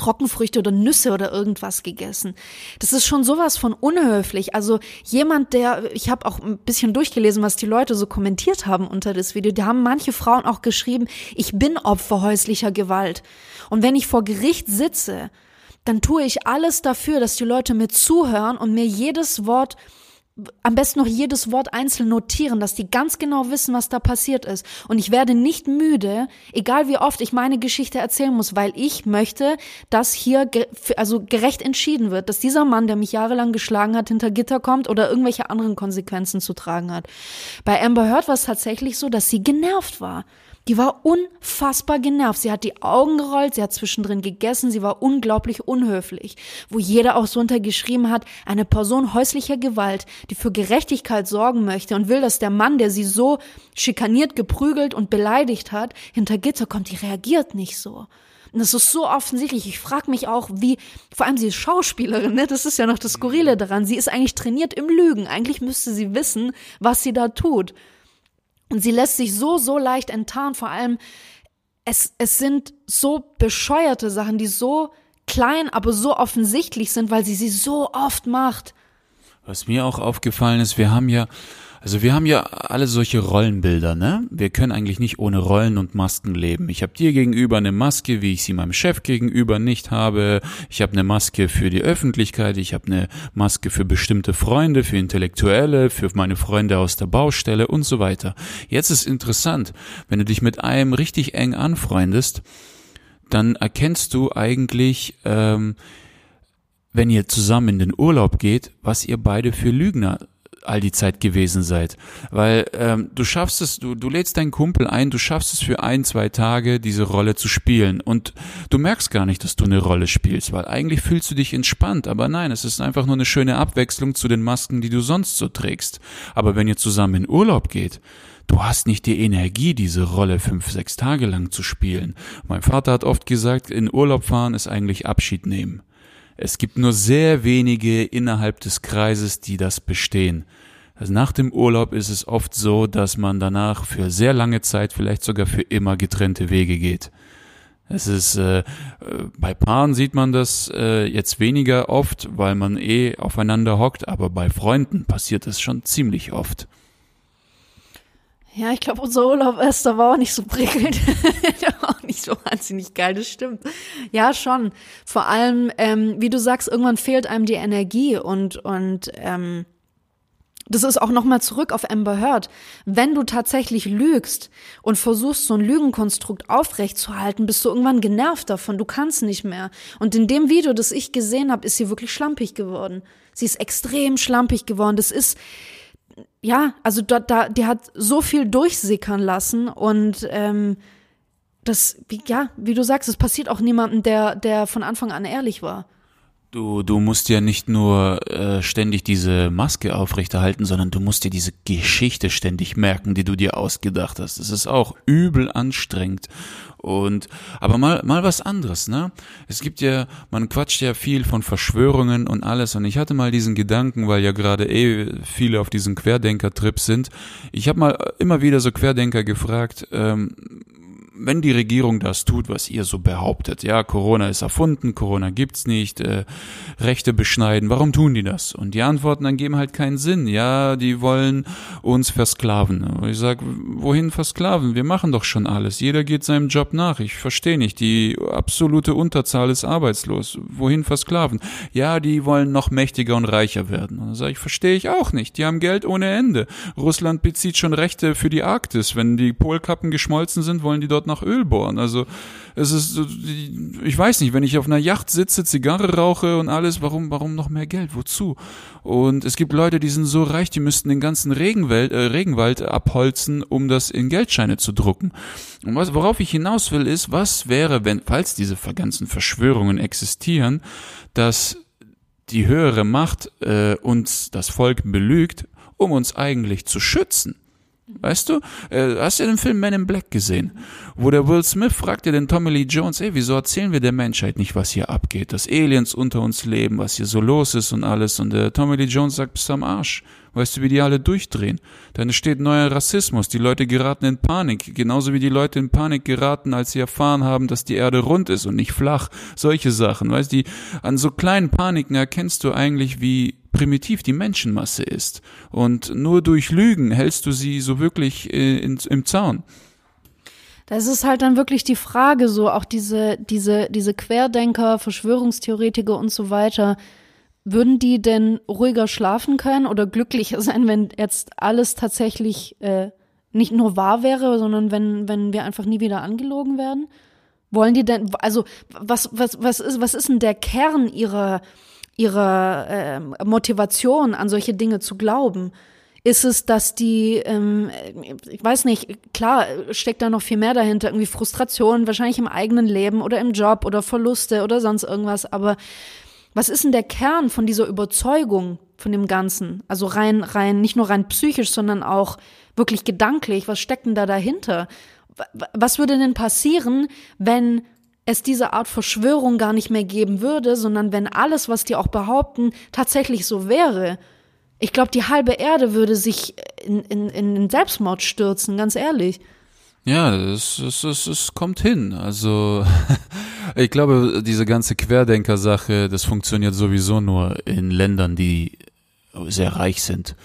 Trockenfrüchte oder Nüsse oder irgendwas gegessen. Das ist schon sowas von unhöflich. Also jemand, der, ich habe auch ein bisschen durchgelesen, was die Leute so kommentiert haben unter das Video. Die haben manche Frauen auch geschrieben, ich bin Opfer häuslicher Gewalt. Und wenn ich vor Gericht sitze, dann tue ich alles dafür, dass die Leute mir zuhören und mir jedes Wort am besten noch jedes Wort einzeln notieren, dass die ganz genau wissen, was da passiert ist. Und ich werde nicht müde, egal wie oft ich meine Geschichte erzählen muss, weil ich möchte, dass hier also gerecht entschieden wird, dass dieser Mann, der mich jahrelang geschlagen hat, hinter Gitter kommt oder irgendwelche anderen Konsequenzen zu tragen hat. Bei Amber Heard war es tatsächlich so, dass sie genervt war. Die war unfassbar genervt. Sie hat die Augen gerollt, sie hat zwischendrin gegessen, sie war unglaublich unhöflich. Wo jeder auch so untergeschrieben hat, eine Person häuslicher Gewalt, die für Gerechtigkeit sorgen möchte und will, dass der Mann, der sie so schikaniert, geprügelt und beleidigt hat, hinter Gitter kommt, die reagiert nicht so. Und das ist so offensichtlich. Ich frage mich auch, wie, vor allem sie ist Schauspielerin, ne? Das ist ja noch das Skurrile daran. Sie ist eigentlich trainiert im Lügen. Eigentlich müsste sie wissen, was sie da tut. Und sie lässt sich so, so leicht enttarnen. Vor allem, es, es sind so bescheuerte Sachen, die so klein, aber so offensichtlich sind, weil sie sie so oft macht.
Was mir auch aufgefallen ist, wir haben ja also wir haben ja alle solche Rollenbilder, ne? Wir können eigentlich nicht ohne Rollen und Masken leben. Ich habe dir gegenüber eine Maske, wie ich sie meinem Chef gegenüber nicht habe. Ich habe eine Maske für die Öffentlichkeit, ich habe eine Maske für bestimmte Freunde, für Intellektuelle, für meine Freunde aus der Baustelle und so weiter. Jetzt ist interessant, wenn du dich mit einem richtig eng anfreundest, dann erkennst du eigentlich, ähm, wenn ihr zusammen in den Urlaub geht, was ihr beide für Lügner all die Zeit gewesen seid. Weil ähm, du schaffst es, du, du lädst deinen Kumpel ein, du schaffst es für ein, zwei Tage, diese Rolle zu spielen. Und du merkst gar nicht, dass du eine Rolle spielst, weil eigentlich fühlst du dich entspannt. Aber nein, es ist einfach nur eine schöne Abwechslung zu den Masken, die du sonst so trägst. Aber wenn ihr zusammen in Urlaub geht, du hast nicht die Energie, diese Rolle fünf, sechs Tage lang zu spielen. Mein Vater hat oft gesagt, in Urlaub fahren ist eigentlich Abschied nehmen. Es gibt nur sehr wenige innerhalb des Kreises, die das bestehen. Also nach dem Urlaub ist es oft so, dass man danach für sehr lange Zeit, vielleicht sogar für immer getrennte Wege geht. Es ist äh, bei Paaren sieht man das äh, jetzt weniger oft, weil man eh aufeinander hockt, aber bei Freunden passiert es schon ziemlich oft.
Ja, ich glaube, unser Urlaub Esther war auch nicht so prickelnd. nicht so wahnsinnig geil, das stimmt. Ja, schon. Vor allem, ähm, wie du sagst, irgendwann fehlt einem die Energie und, und ähm, das ist auch nochmal zurück auf Amber Heard. Wenn du tatsächlich lügst und versuchst, so ein Lügenkonstrukt aufrechtzuerhalten, bist du irgendwann genervt davon. Du kannst nicht mehr. Und in dem Video, das ich gesehen habe, ist sie wirklich schlampig geworden. Sie ist extrem schlampig geworden. Das ist, ja, also da, da, die hat so viel durchsickern lassen und ähm, das, wie, ja, wie du sagst, es passiert auch niemandem, der, der von Anfang an ehrlich war.
Du, du musst ja nicht nur äh, ständig diese Maske aufrechterhalten, sondern du musst dir diese Geschichte ständig merken, die du dir ausgedacht hast. Das ist auch übel anstrengend. Und aber mal mal was anderes, ne? Es gibt ja, man quatscht ja viel von Verschwörungen und alles. Und ich hatte mal diesen Gedanken, weil ja gerade eh viele auf diesen Querdenker-Trip sind. Ich habe mal immer wieder so Querdenker gefragt, ähm, wenn die Regierung das tut, was ihr so behauptet, ja, Corona ist erfunden, Corona gibt's nicht, äh, Rechte beschneiden, warum tun die das? Und die Antworten dann geben halt keinen Sinn, ja, die wollen uns versklaven. Und ich sag, wohin versklaven? Wir machen doch schon alles, jeder geht seinem Job nach, ich verstehe nicht, die absolute Unterzahl ist arbeitslos, wohin versklaven? Ja, die wollen noch mächtiger und reicher werden. Und dann sage ich, verstehe ich auch nicht, die haben Geld ohne Ende. Russland bezieht schon Rechte für die Arktis, wenn die Polkappen geschmolzen sind, wollen die dort nach Öl bohren. Also es ist, ich weiß nicht, wenn ich auf einer Yacht sitze, Zigarre rauche und alles, warum, warum noch mehr Geld? Wozu? Und es gibt Leute, die sind so reich, die müssten den ganzen Regenwald, äh, Regenwald abholzen, um das in Geldscheine zu drucken. Und was, worauf ich hinaus will, ist, was wäre, wenn, falls diese ganzen Verschwörungen existieren, dass die höhere Macht äh, uns das Volk belügt, um uns eigentlich zu schützen. Weißt du? Äh, hast du den Film Men in Black gesehen? Wo der Will Smith fragte den Tommy Lee Jones, ey, wieso erzählen wir der Menschheit nicht, was hier abgeht? Dass Aliens unter uns leben, was hier so los ist und alles. Und der Tommy Lee Jones sagt, bist du am Arsch. Weißt du, wie die alle durchdrehen? Dann entsteht neuer Rassismus. Die Leute geraten in Panik. Genauso wie die Leute in Panik geraten, als sie erfahren haben, dass die Erde rund ist und nicht flach. Solche Sachen. Weißt du, an so kleinen Paniken erkennst du eigentlich, wie primitiv die Menschenmasse ist. Und nur durch Lügen hältst du sie so wirklich äh, in, im Zaun.
Das ist halt dann wirklich die Frage, so auch diese, diese, diese Querdenker, Verschwörungstheoretiker und so weiter. Würden die denn ruhiger schlafen können oder glücklicher sein, wenn jetzt alles tatsächlich äh, nicht nur wahr wäre, sondern wenn, wenn wir einfach nie wieder angelogen werden? Wollen die denn, also was, was, was ist, was ist denn der Kern ihrer, ihrer äh, Motivation, an solche Dinge zu glauben? Ist es, dass die, ähm, ich weiß nicht, klar, steckt da noch viel mehr dahinter, irgendwie Frustration, wahrscheinlich im eigenen Leben oder im Job oder Verluste oder sonst irgendwas, aber was ist denn der Kern von dieser Überzeugung von dem Ganzen? Also rein, rein, nicht nur rein psychisch, sondern auch wirklich gedanklich. Was steckt denn da dahinter? Was würde denn passieren, wenn es diese Art Verschwörung gar nicht mehr geben würde, sondern wenn alles, was die auch behaupten, tatsächlich so wäre. Ich glaube, die halbe Erde würde sich in, in, in Selbstmord stürzen, ganz ehrlich.
Ja, es, es, es, es kommt hin. Also ich glaube, diese ganze Querdenker-Sache, das funktioniert sowieso nur in Ländern, die sehr reich sind.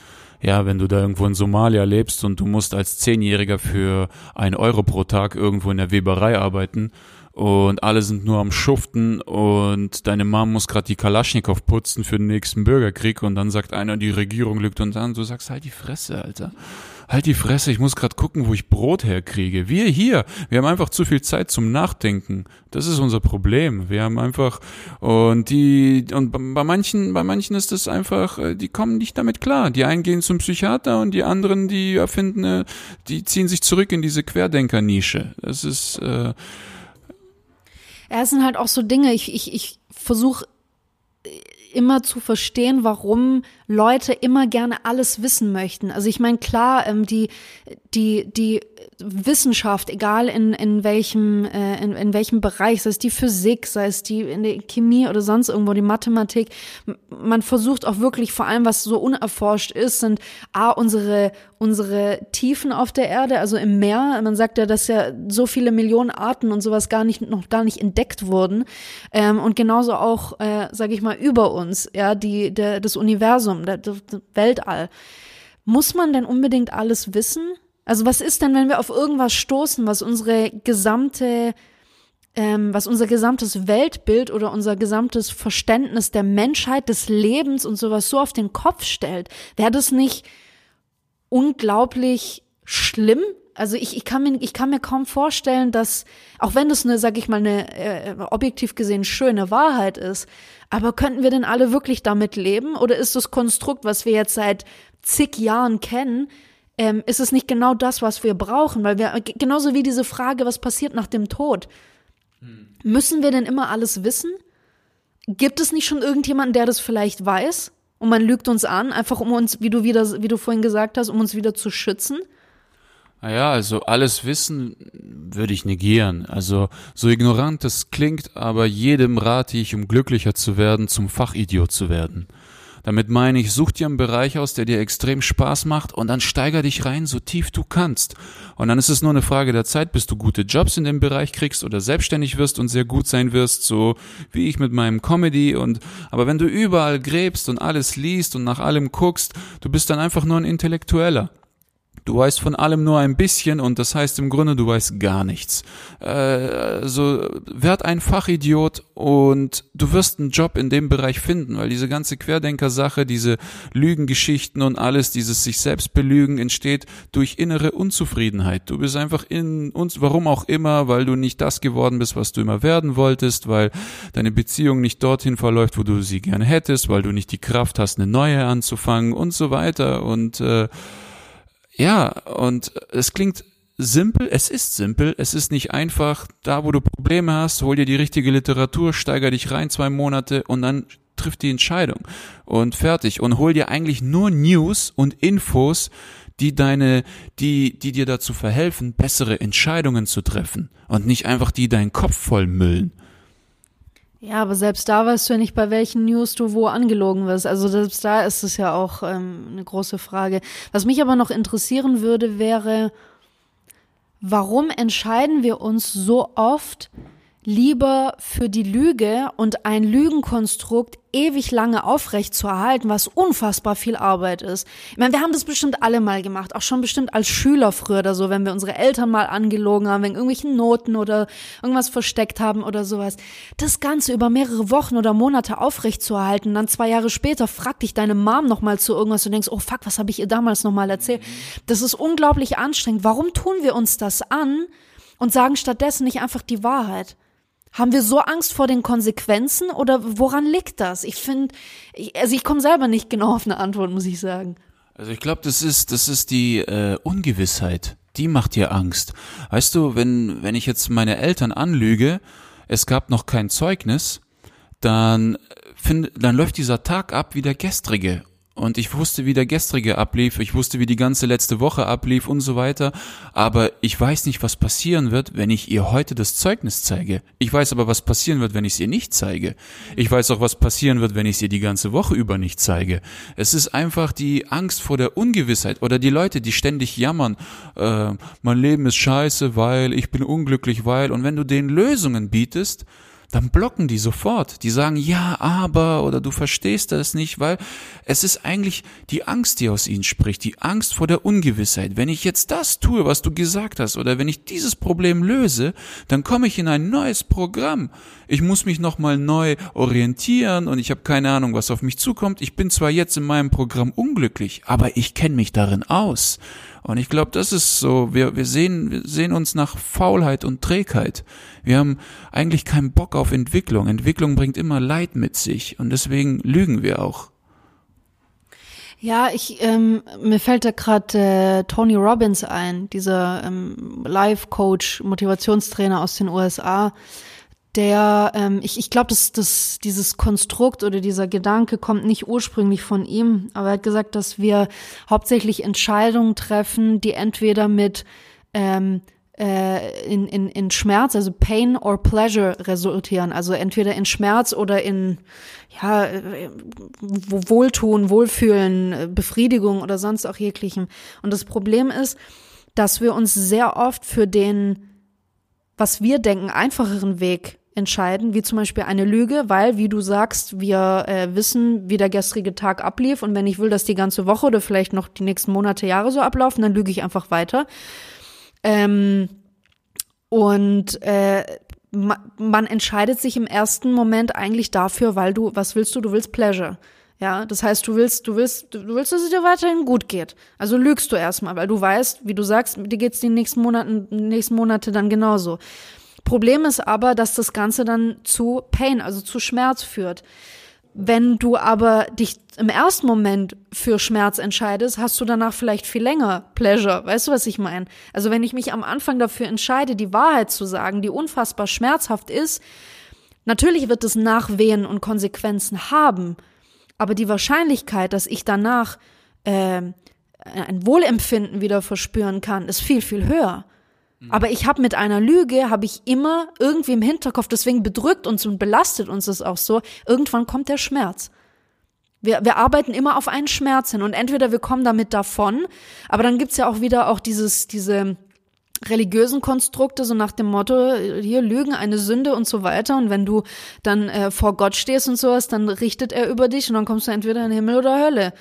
Ja, wenn du da irgendwo in Somalia lebst und du musst als Zehnjähriger für ein Euro pro Tag irgendwo in der Weberei arbeiten und alle sind nur am Schuften und deine Mom muss gerade die Kalaschnikow putzen für den nächsten Bürgerkrieg und dann sagt einer, die Regierung lügt und dann du sagst halt die Fresse, Alter. Halt die Fresse, ich muss gerade gucken, wo ich Brot herkriege. Wir hier, wir haben einfach zu viel Zeit zum Nachdenken. Das ist unser Problem. Wir haben einfach und die und bei manchen bei manchen ist es einfach, äh, die kommen nicht damit klar. Die einen gehen zum Psychiater und die anderen, die erfinden, die ziehen sich zurück in diese Querdenker-Nische. Das ist äh,
ja, es sind halt auch so Dinge, ich, ich, ich versuche immer zu verstehen, warum Leute immer gerne alles wissen möchten. Also ich meine, klar, ähm, die, die, die Wissenschaft, egal in, in welchem, äh, in, in welchem Bereich, sei es die Physik, sei es die in der Chemie oder sonst irgendwo, die Mathematik, man versucht auch wirklich, vor allem was so unerforscht ist, sind A, unsere, unsere Tiefen auf der Erde, also im Meer. Man sagt ja, dass ja so viele Millionen Arten und sowas gar nicht, noch gar nicht entdeckt wurden. Ähm, und genauso auch, äh, sage ich mal, über uns, ja, die, der, das Universum, der, das Weltall. Muss man denn unbedingt alles wissen? Also was ist denn, wenn wir auf irgendwas stoßen, was unsere gesamte, ähm, was unser gesamtes Weltbild oder unser gesamtes Verständnis der Menschheit, des Lebens und sowas so auf den Kopf stellt? Wäre das nicht unglaublich schlimm? Also ich, ich, kann mir, ich kann mir kaum vorstellen, dass, auch wenn das eine, sag ich mal, eine äh, objektiv gesehen schöne Wahrheit ist, aber könnten wir denn alle wirklich damit leben? Oder ist das Konstrukt, was wir jetzt seit zig Jahren kennen, ähm, ist es nicht genau das, was wir brauchen? Weil wir, genauso wie diese Frage, was passiert nach dem Tod? Hm. Müssen wir denn immer alles wissen? Gibt es nicht schon irgendjemanden, der das vielleicht weiß? Und man lügt uns an, einfach um uns, wie du wieder, wie du vorhin gesagt hast, um uns wieder zu schützen?
Naja, also alles Wissen würde ich negieren. Also so ignorant es klingt, aber jedem rate ich, um glücklicher zu werden, zum Fachidiot zu werden. Damit meine ich, such dir einen Bereich aus, der dir extrem Spaß macht und dann steiger dich rein, so tief du kannst. Und dann ist es nur eine Frage der Zeit, bis du gute Jobs in dem Bereich kriegst oder selbstständig wirst und sehr gut sein wirst, so wie ich mit meinem Comedy und, aber wenn du überall gräbst und alles liest und nach allem guckst, du bist dann einfach nur ein Intellektueller Du weißt von allem nur ein bisschen und das heißt im Grunde, du weißt gar nichts. Äh, also werd ein Fachidiot und du wirst einen Job in dem Bereich finden, weil diese ganze Querdenker-Sache, diese Lügengeschichten und alles, dieses sich selbst belügen, entsteht durch innere Unzufriedenheit. Du bist einfach in uns, warum auch immer, weil du nicht das geworden bist, was du immer werden wolltest, weil deine Beziehung nicht dorthin verläuft, wo du sie gerne hättest, weil du nicht die Kraft hast, eine neue anzufangen und so weiter und äh, ja, und es klingt simpel, es ist simpel, es ist nicht einfach, da wo du Probleme hast, hol dir die richtige Literatur, steiger dich rein zwei Monate und dann trifft die Entscheidung. Und fertig. Und hol dir eigentlich nur News und Infos, die deine, die, die dir dazu verhelfen, bessere Entscheidungen zu treffen und nicht einfach die deinen Kopf voll müllen.
Ja, aber selbst da weißt du ja nicht, bei welchen News du wo angelogen wirst. Also selbst da ist es ja auch ähm, eine große Frage. Was mich aber noch interessieren würde, wäre, warum entscheiden wir uns so oft lieber für die Lüge und ein Lügenkonstrukt ewig lange aufrecht zu erhalten, was unfassbar viel Arbeit ist. Ich meine, wir haben das bestimmt alle mal gemacht, auch schon bestimmt als Schüler früher oder so, wenn wir unsere Eltern mal angelogen haben, wegen irgendwelchen Noten oder irgendwas versteckt haben oder sowas. Das Ganze über mehrere Wochen oder Monate aufrecht zu erhalten, dann zwei Jahre später fragt dich deine Mom nochmal zu irgendwas und denkst, oh fuck, was habe ich ihr damals nochmal erzählt? Das ist unglaublich anstrengend. Warum tun wir uns das an und sagen stattdessen nicht einfach die Wahrheit? Haben wir so Angst vor den Konsequenzen oder woran liegt das? Ich finde, also ich komme selber nicht genau auf eine Antwort, muss ich sagen.
Also ich glaube, das ist, das ist die äh, Ungewissheit. Die macht dir Angst. Weißt du, wenn, wenn ich jetzt meine Eltern anlüge, es gab noch kein Zeugnis, dann, find, dann läuft dieser Tag ab wie der gestrige und ich wusste, wie der gestrige ablief, ich wusste, wie die ganze letzte Woche ablief und so weiter, aber ich weiß nicht, was passieren wird, wenn ich ihr heute das Zeugnis zeige. Ich weiß aber, was passieren wird, wenn ich es ihr nicht zeige. Ich weiß auch, was passieren wird, wenn ich es ihr die ganze Woche über nicht zeige. Es ist einfach die Angst vor der Ungewissheit oder die Leute, die ständig jammern, äh, mein Leben ist scheiße, weil ich bin unglücklich, weil, und wenn du denen Lösungen bietest, dann blocken die sofort. Die sagen ja, aber oder du verstehst das nicht, weil es ist eigentlich die Angst, die aus ihnen spricht, die Angst vor der Ungewissheit. Wenn ich jetzt das tue, was du gesagt hast, oder wenn ich dieses Problem löse, dann komme ich in ein neues Programm. Ich muss mich nochmal neu orientieren und ich habe keine Ahnung, was auf mich zukommt. Ich bin zwar jetzt in meinem Programm unglücklich, aber ich kenne mich darin aus. Und ich glaube, das ist so, wir, wir, sehen, wir sehen uns nach Faulheit und Trägheit. Wir haben eigentlich keinen Bock auf Entwicklung. Entwicklung bringt immer Leid mit sich und deswegen lügen wir auch.
Ja, ich ähm, mir fällt da gerade äh, Tony Robbins ein, dieser ähm, Life-Coach, Motivationstrainer aus den USA der, ähm, ich, ich glaube, dass, dass dieses Konstrukt oder dieser Gedanke kommt nicht ursprünglich von ihm, aber er hat gesagt, dass wir hauptsächlich Entscheidungen treffen, die entweder mit ähm, äh, in, in, in Schmerz, also Pain or Pleasure resultieren, also entweder in Schmerz oder in ja, äh, Wohltun, Wohlfühlen, Befriedigung oder sonst auch jeglichem. Und das Problem ist, dass wir uns sehr oft für den, was wir denken, einfacheren Weg entscheiden, wie zum Beispiel eine Lüge, weil, wie du sagst, wir äh, wissen, wie der gestrige Tag ablief und wenn ich will, dass die ganze Woche oder vielleicht noch die nächsten Monate, Jahre so ablaufen, dann lüge ich einfach weiter. Ähm, und äh, man entscheidet sich im ersten Moment eigentlich dafür, weil du, was willst du? Du willst Pleasure. Ja, das heißt, du willst, du willst, du willst, dass es dir weiterhin gut geht. Also lügst du erstmal, weil du weißt, wie du sagst, dir geht's die nächsten Monaten, nächsten Monate dann genauso. Problem ist aber, dass das Ganze dann zu Pain, also zu Schmerz führt. Wenn du aber dich im ersten Moment für Schmerz entscheidest, hast du danach vielleicht viel länger Pleasure. Weißt du, was ich meine? Also wenn ich mich am Anfang dafür entscheide, die Wahrheit zu sagen, die unfassbar schmerzhaft ist, natürlich wird es Nachwehen und Konsequenzen haben, aber die Wahrscheinlichkeit, dass ich danach äh, ein Wohlempfinden wieder verspüren kann, ist viel, viel höher. Mhm. Aber ich habe mit einer Lüge, habe ich immer irgendwie im Hinterkopf, deswegen bedrückt uns und belastet uns das auch so, irgendwann kommt der Schmerz. Wir, wir arbeiten immer auf einen Schmerz hin und entweder wir kommen damit davon, aber dann gibt's ja auch wieder auch dieses, diese religiösen Konstrukte, so nach dem Motto, hier Lügen, eine Sünde und so weiter. Und wenn du dann äh, vor Gott stehst und sowas, dann richtet er über dich und dann kommst du entweder in Himmel oder Hölle.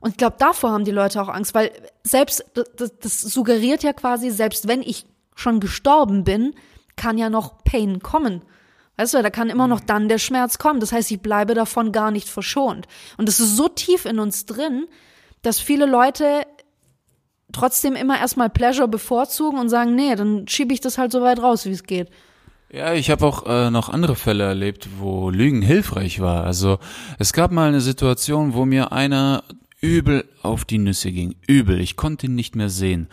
Und ich glaube, davor haben die Leute auch Angst, weil selbst, das, das suggeriert ja quasi, selbst wenn ich schon gestorben bin, kann ja noch Pain kommen. Weißt du, da kann immer noch mhm. dann der Schmerz kommen. Das heißt, ich bleibe davon gar nicht verschont. Und es ist so tief in uns drin, dass viele Leute trotzdem immer erstmal Pleasure bevorzugen und sagen, nee, dann schiebe ich das halt so weit raus, wie es geht.
Ja, ich habe auch äh, noch andere Fälle erlebt, wo Lügen hilfreich war. Also es gab mal eine Situation, wo mir einer übel auf die Nüsse ging. Übel. Ich konnte ihn nicht mehr sehen.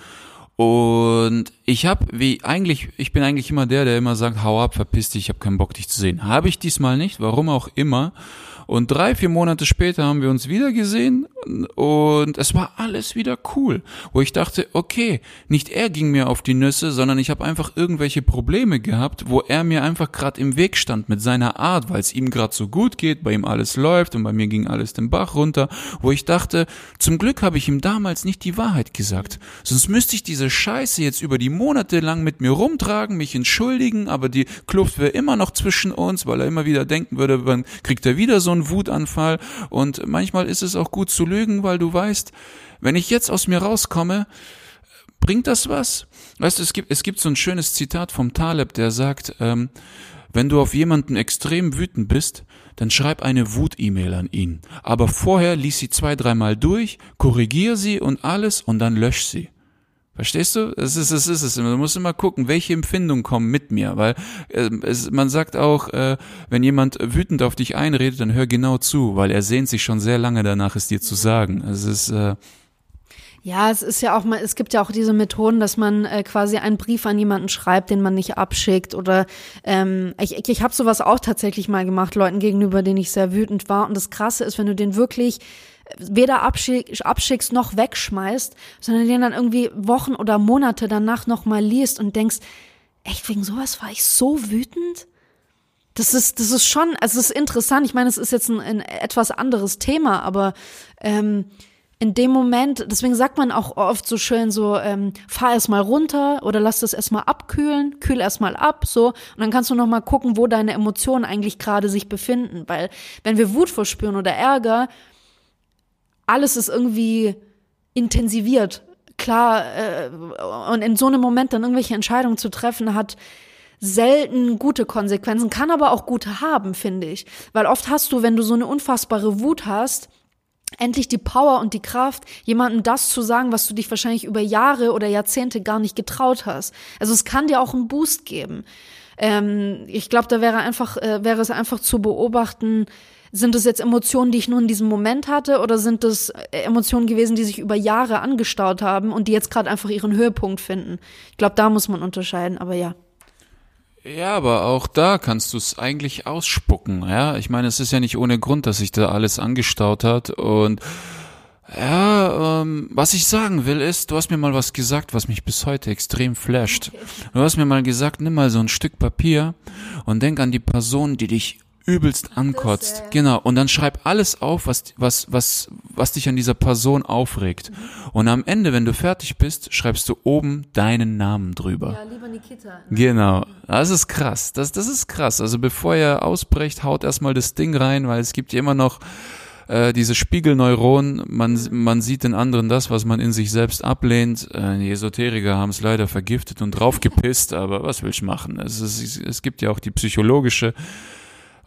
Und ich habe, wie eigentlich, ich bin eigentlich immer der, der immer sagt, hau ab, verpiss dich, ich habe keinen Bock, dich zu sehen. Habe ich diesmal nicht, warum auch immer. Und drei, vier Monate später haben wir uns wieder gesehen und es war alles wieder cool. Wo ich dachte, okay, nicht er ging mir auf die Nüsse, sondern ich habe einfach irgendwelche Probleme gehabt, wo er mir einfach gerade im Weg stand mit seiner Art, weil es ihm gerade so gut geht, bei ihm alles läuft und bei mir ging alles den Bach runter, wo ich dachte, zum Glück habe ich ihm damals nicht die Wahrheit gesagt. Sonst müsste ich diese Scheiße jetzt über die Monate lang mit mir rumtragen, mich entschuldigen, aber die Kluft wäre immer noch zwischen uns, weil er immer wieder denken würde, wann kriegt er wieder so ein einen Wutanfall und manchmal ist es auch gut zu lügen, weil du weißt, wenn ich jetzt aus mir rauskomme, bringt das was? Weißt du, es gibt, es gibt so ein schönes Zitat vom Taleb, der sagt, ähm, wenn du auf jemanden extrem wütend bist, dann schreib eine Wut-E-Mail an ihn. Aber vorher lies sie zwei, dreimal durch, korrigier sie und alles und dann lösch sie. Verstehst du? Es ist, es ist es. Du musst immer gucken, welche Empfindungen kommen mit mir, weil äh, es, man sagt auch, äh, wenn jemand wütend auf dich einredet, dann hör genau zu, weil er sehnt sich schon sehr lange danach, es dir zu sagen. Es ist äh,
ja, es ist ja auch mal, es gibt ja auch diese Methoden, dass man äh, quasi einen Brief an jemanden schreibt, den man nicht abschickt oder ähm, ich, ich, ich habe sowas auch tatsächlich mal gemacht, Leuten gegenüber, denen ich sehr wütend war. Und das Krasse ist, wenn du den wirklich weder abschick, abschickst noch wegschmeißt, sondern den dann irgendwie Wochen oder Monate danach nochmal liest und denkst, echt, wegen sowas war ich so wütend? Das ist, das ist schon, also es ist interessant. Ich meine, es ist jetzt ein, ein etwas anderes Thema, aber ähm, in dem Moment, deswegen sagt man auch oft so schön so, ähm, fahr erstmal runter oder lass das erstmal abkühlen, kühl erstmal ab, so, und dann kannst du nochmal gucken, wo deine Emotionen eigentlich gerade sich befinden. Weil wenn wir Wut verspüren oder Ärger, alles ist irgendwie intensiviert. Klar, äh, und in so einem Moment dann irgendwelche Entscheidungen zu treffen, hat selten gute Konsequenzen, kann aber auch gute haben, finde ich. Weil oft hast du, wenn du so eine unfassbare Wut hast, endlich die Power und die Kraft, jemandem das zu sagen, was du dich wahrscheinlich über Jahre oder Jahrzehnte gar nicht getraut hast. Also es kann dir auch einen Boost geben. Ähm, ich glaube, da wäre einfach, äh, wäre es einfach zu beobachten, sind es jetzt Emotionen, die ich nur in diesem Moment hatte, oder sind es äh, Emotionen gewesen, die sich über Jahre angestaut haben und die jetzt gerade einfach ihren Höhepunkt finden? Ich glaube, da muss man unterscheiden, aber ja.
Ja, aber auch da kannst du es eigentlich ausspucken, ja. Ich meine, es ist ja nicht ohne Grund, dass sich da alles angestaut hat und ja, ähm, was ich sagen will ist, du hast mir mal was gesagt, was mich bis heute extrem flasht. Du hast mir mal gesagt, nimm mal so ein Stück Papier und denk an die Person, die dich übelst ankotzt. Das, äh genau. Und dann schreib alles auf, was, was, was, was dich an dieser Person aufregt. Mhm. Und am Ende, wenn du fertig bist, schreibst du oben deinen Namen drüber. Ja, lieber Nikita. Genau. Das ist krass. Das, das ist krass. Also bevor ihr ausbrecht, haut erstmal das Ding rein, weil es gibt ja immer noch äh, diese Spiegelneuronen, man, man sieht den anderen das, was man in sich selbst ablehnt. Äh, die Esoteriker haben es leider vergiftet und draufgepisst, aber was will ich machen? Es, ist, es gibt ja auch die psychologische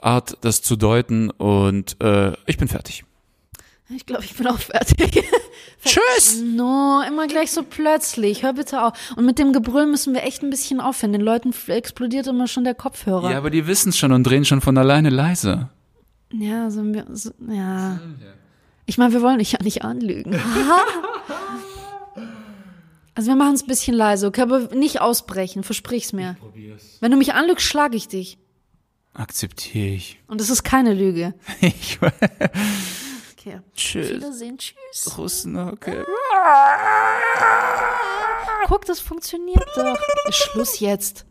Art, das zu deuten. Und äh, ich bin fertig.
Ich glaube, ich bin auch fertig.
Tschüss!
No, immer gleich so plötzlich. Hör bitte auf. Und mit dem Gebrüll müssen wir echt ein bisschen aufhören. Den Leuten explodiert immer schon der Kopfhörer.
Ja, aber die wissen es schon und drehen schon von alleine leise.
Ja, so, so ja. Ich meine, wir wollen dich ja nicht anlügen. also wir machen es ein bisschen leise, okay, aber nicht ausbrechen, versprich's mir. Wenn du mich anlügst, schlage ich dich.
Akzeptiere ich.
Und es ist keine Lüge.
ich
okay.
Tschüss.
Wiedersehen. Tschüss.
Russen, okay.
Guck, das funktioniert doch. Schluss jetzt.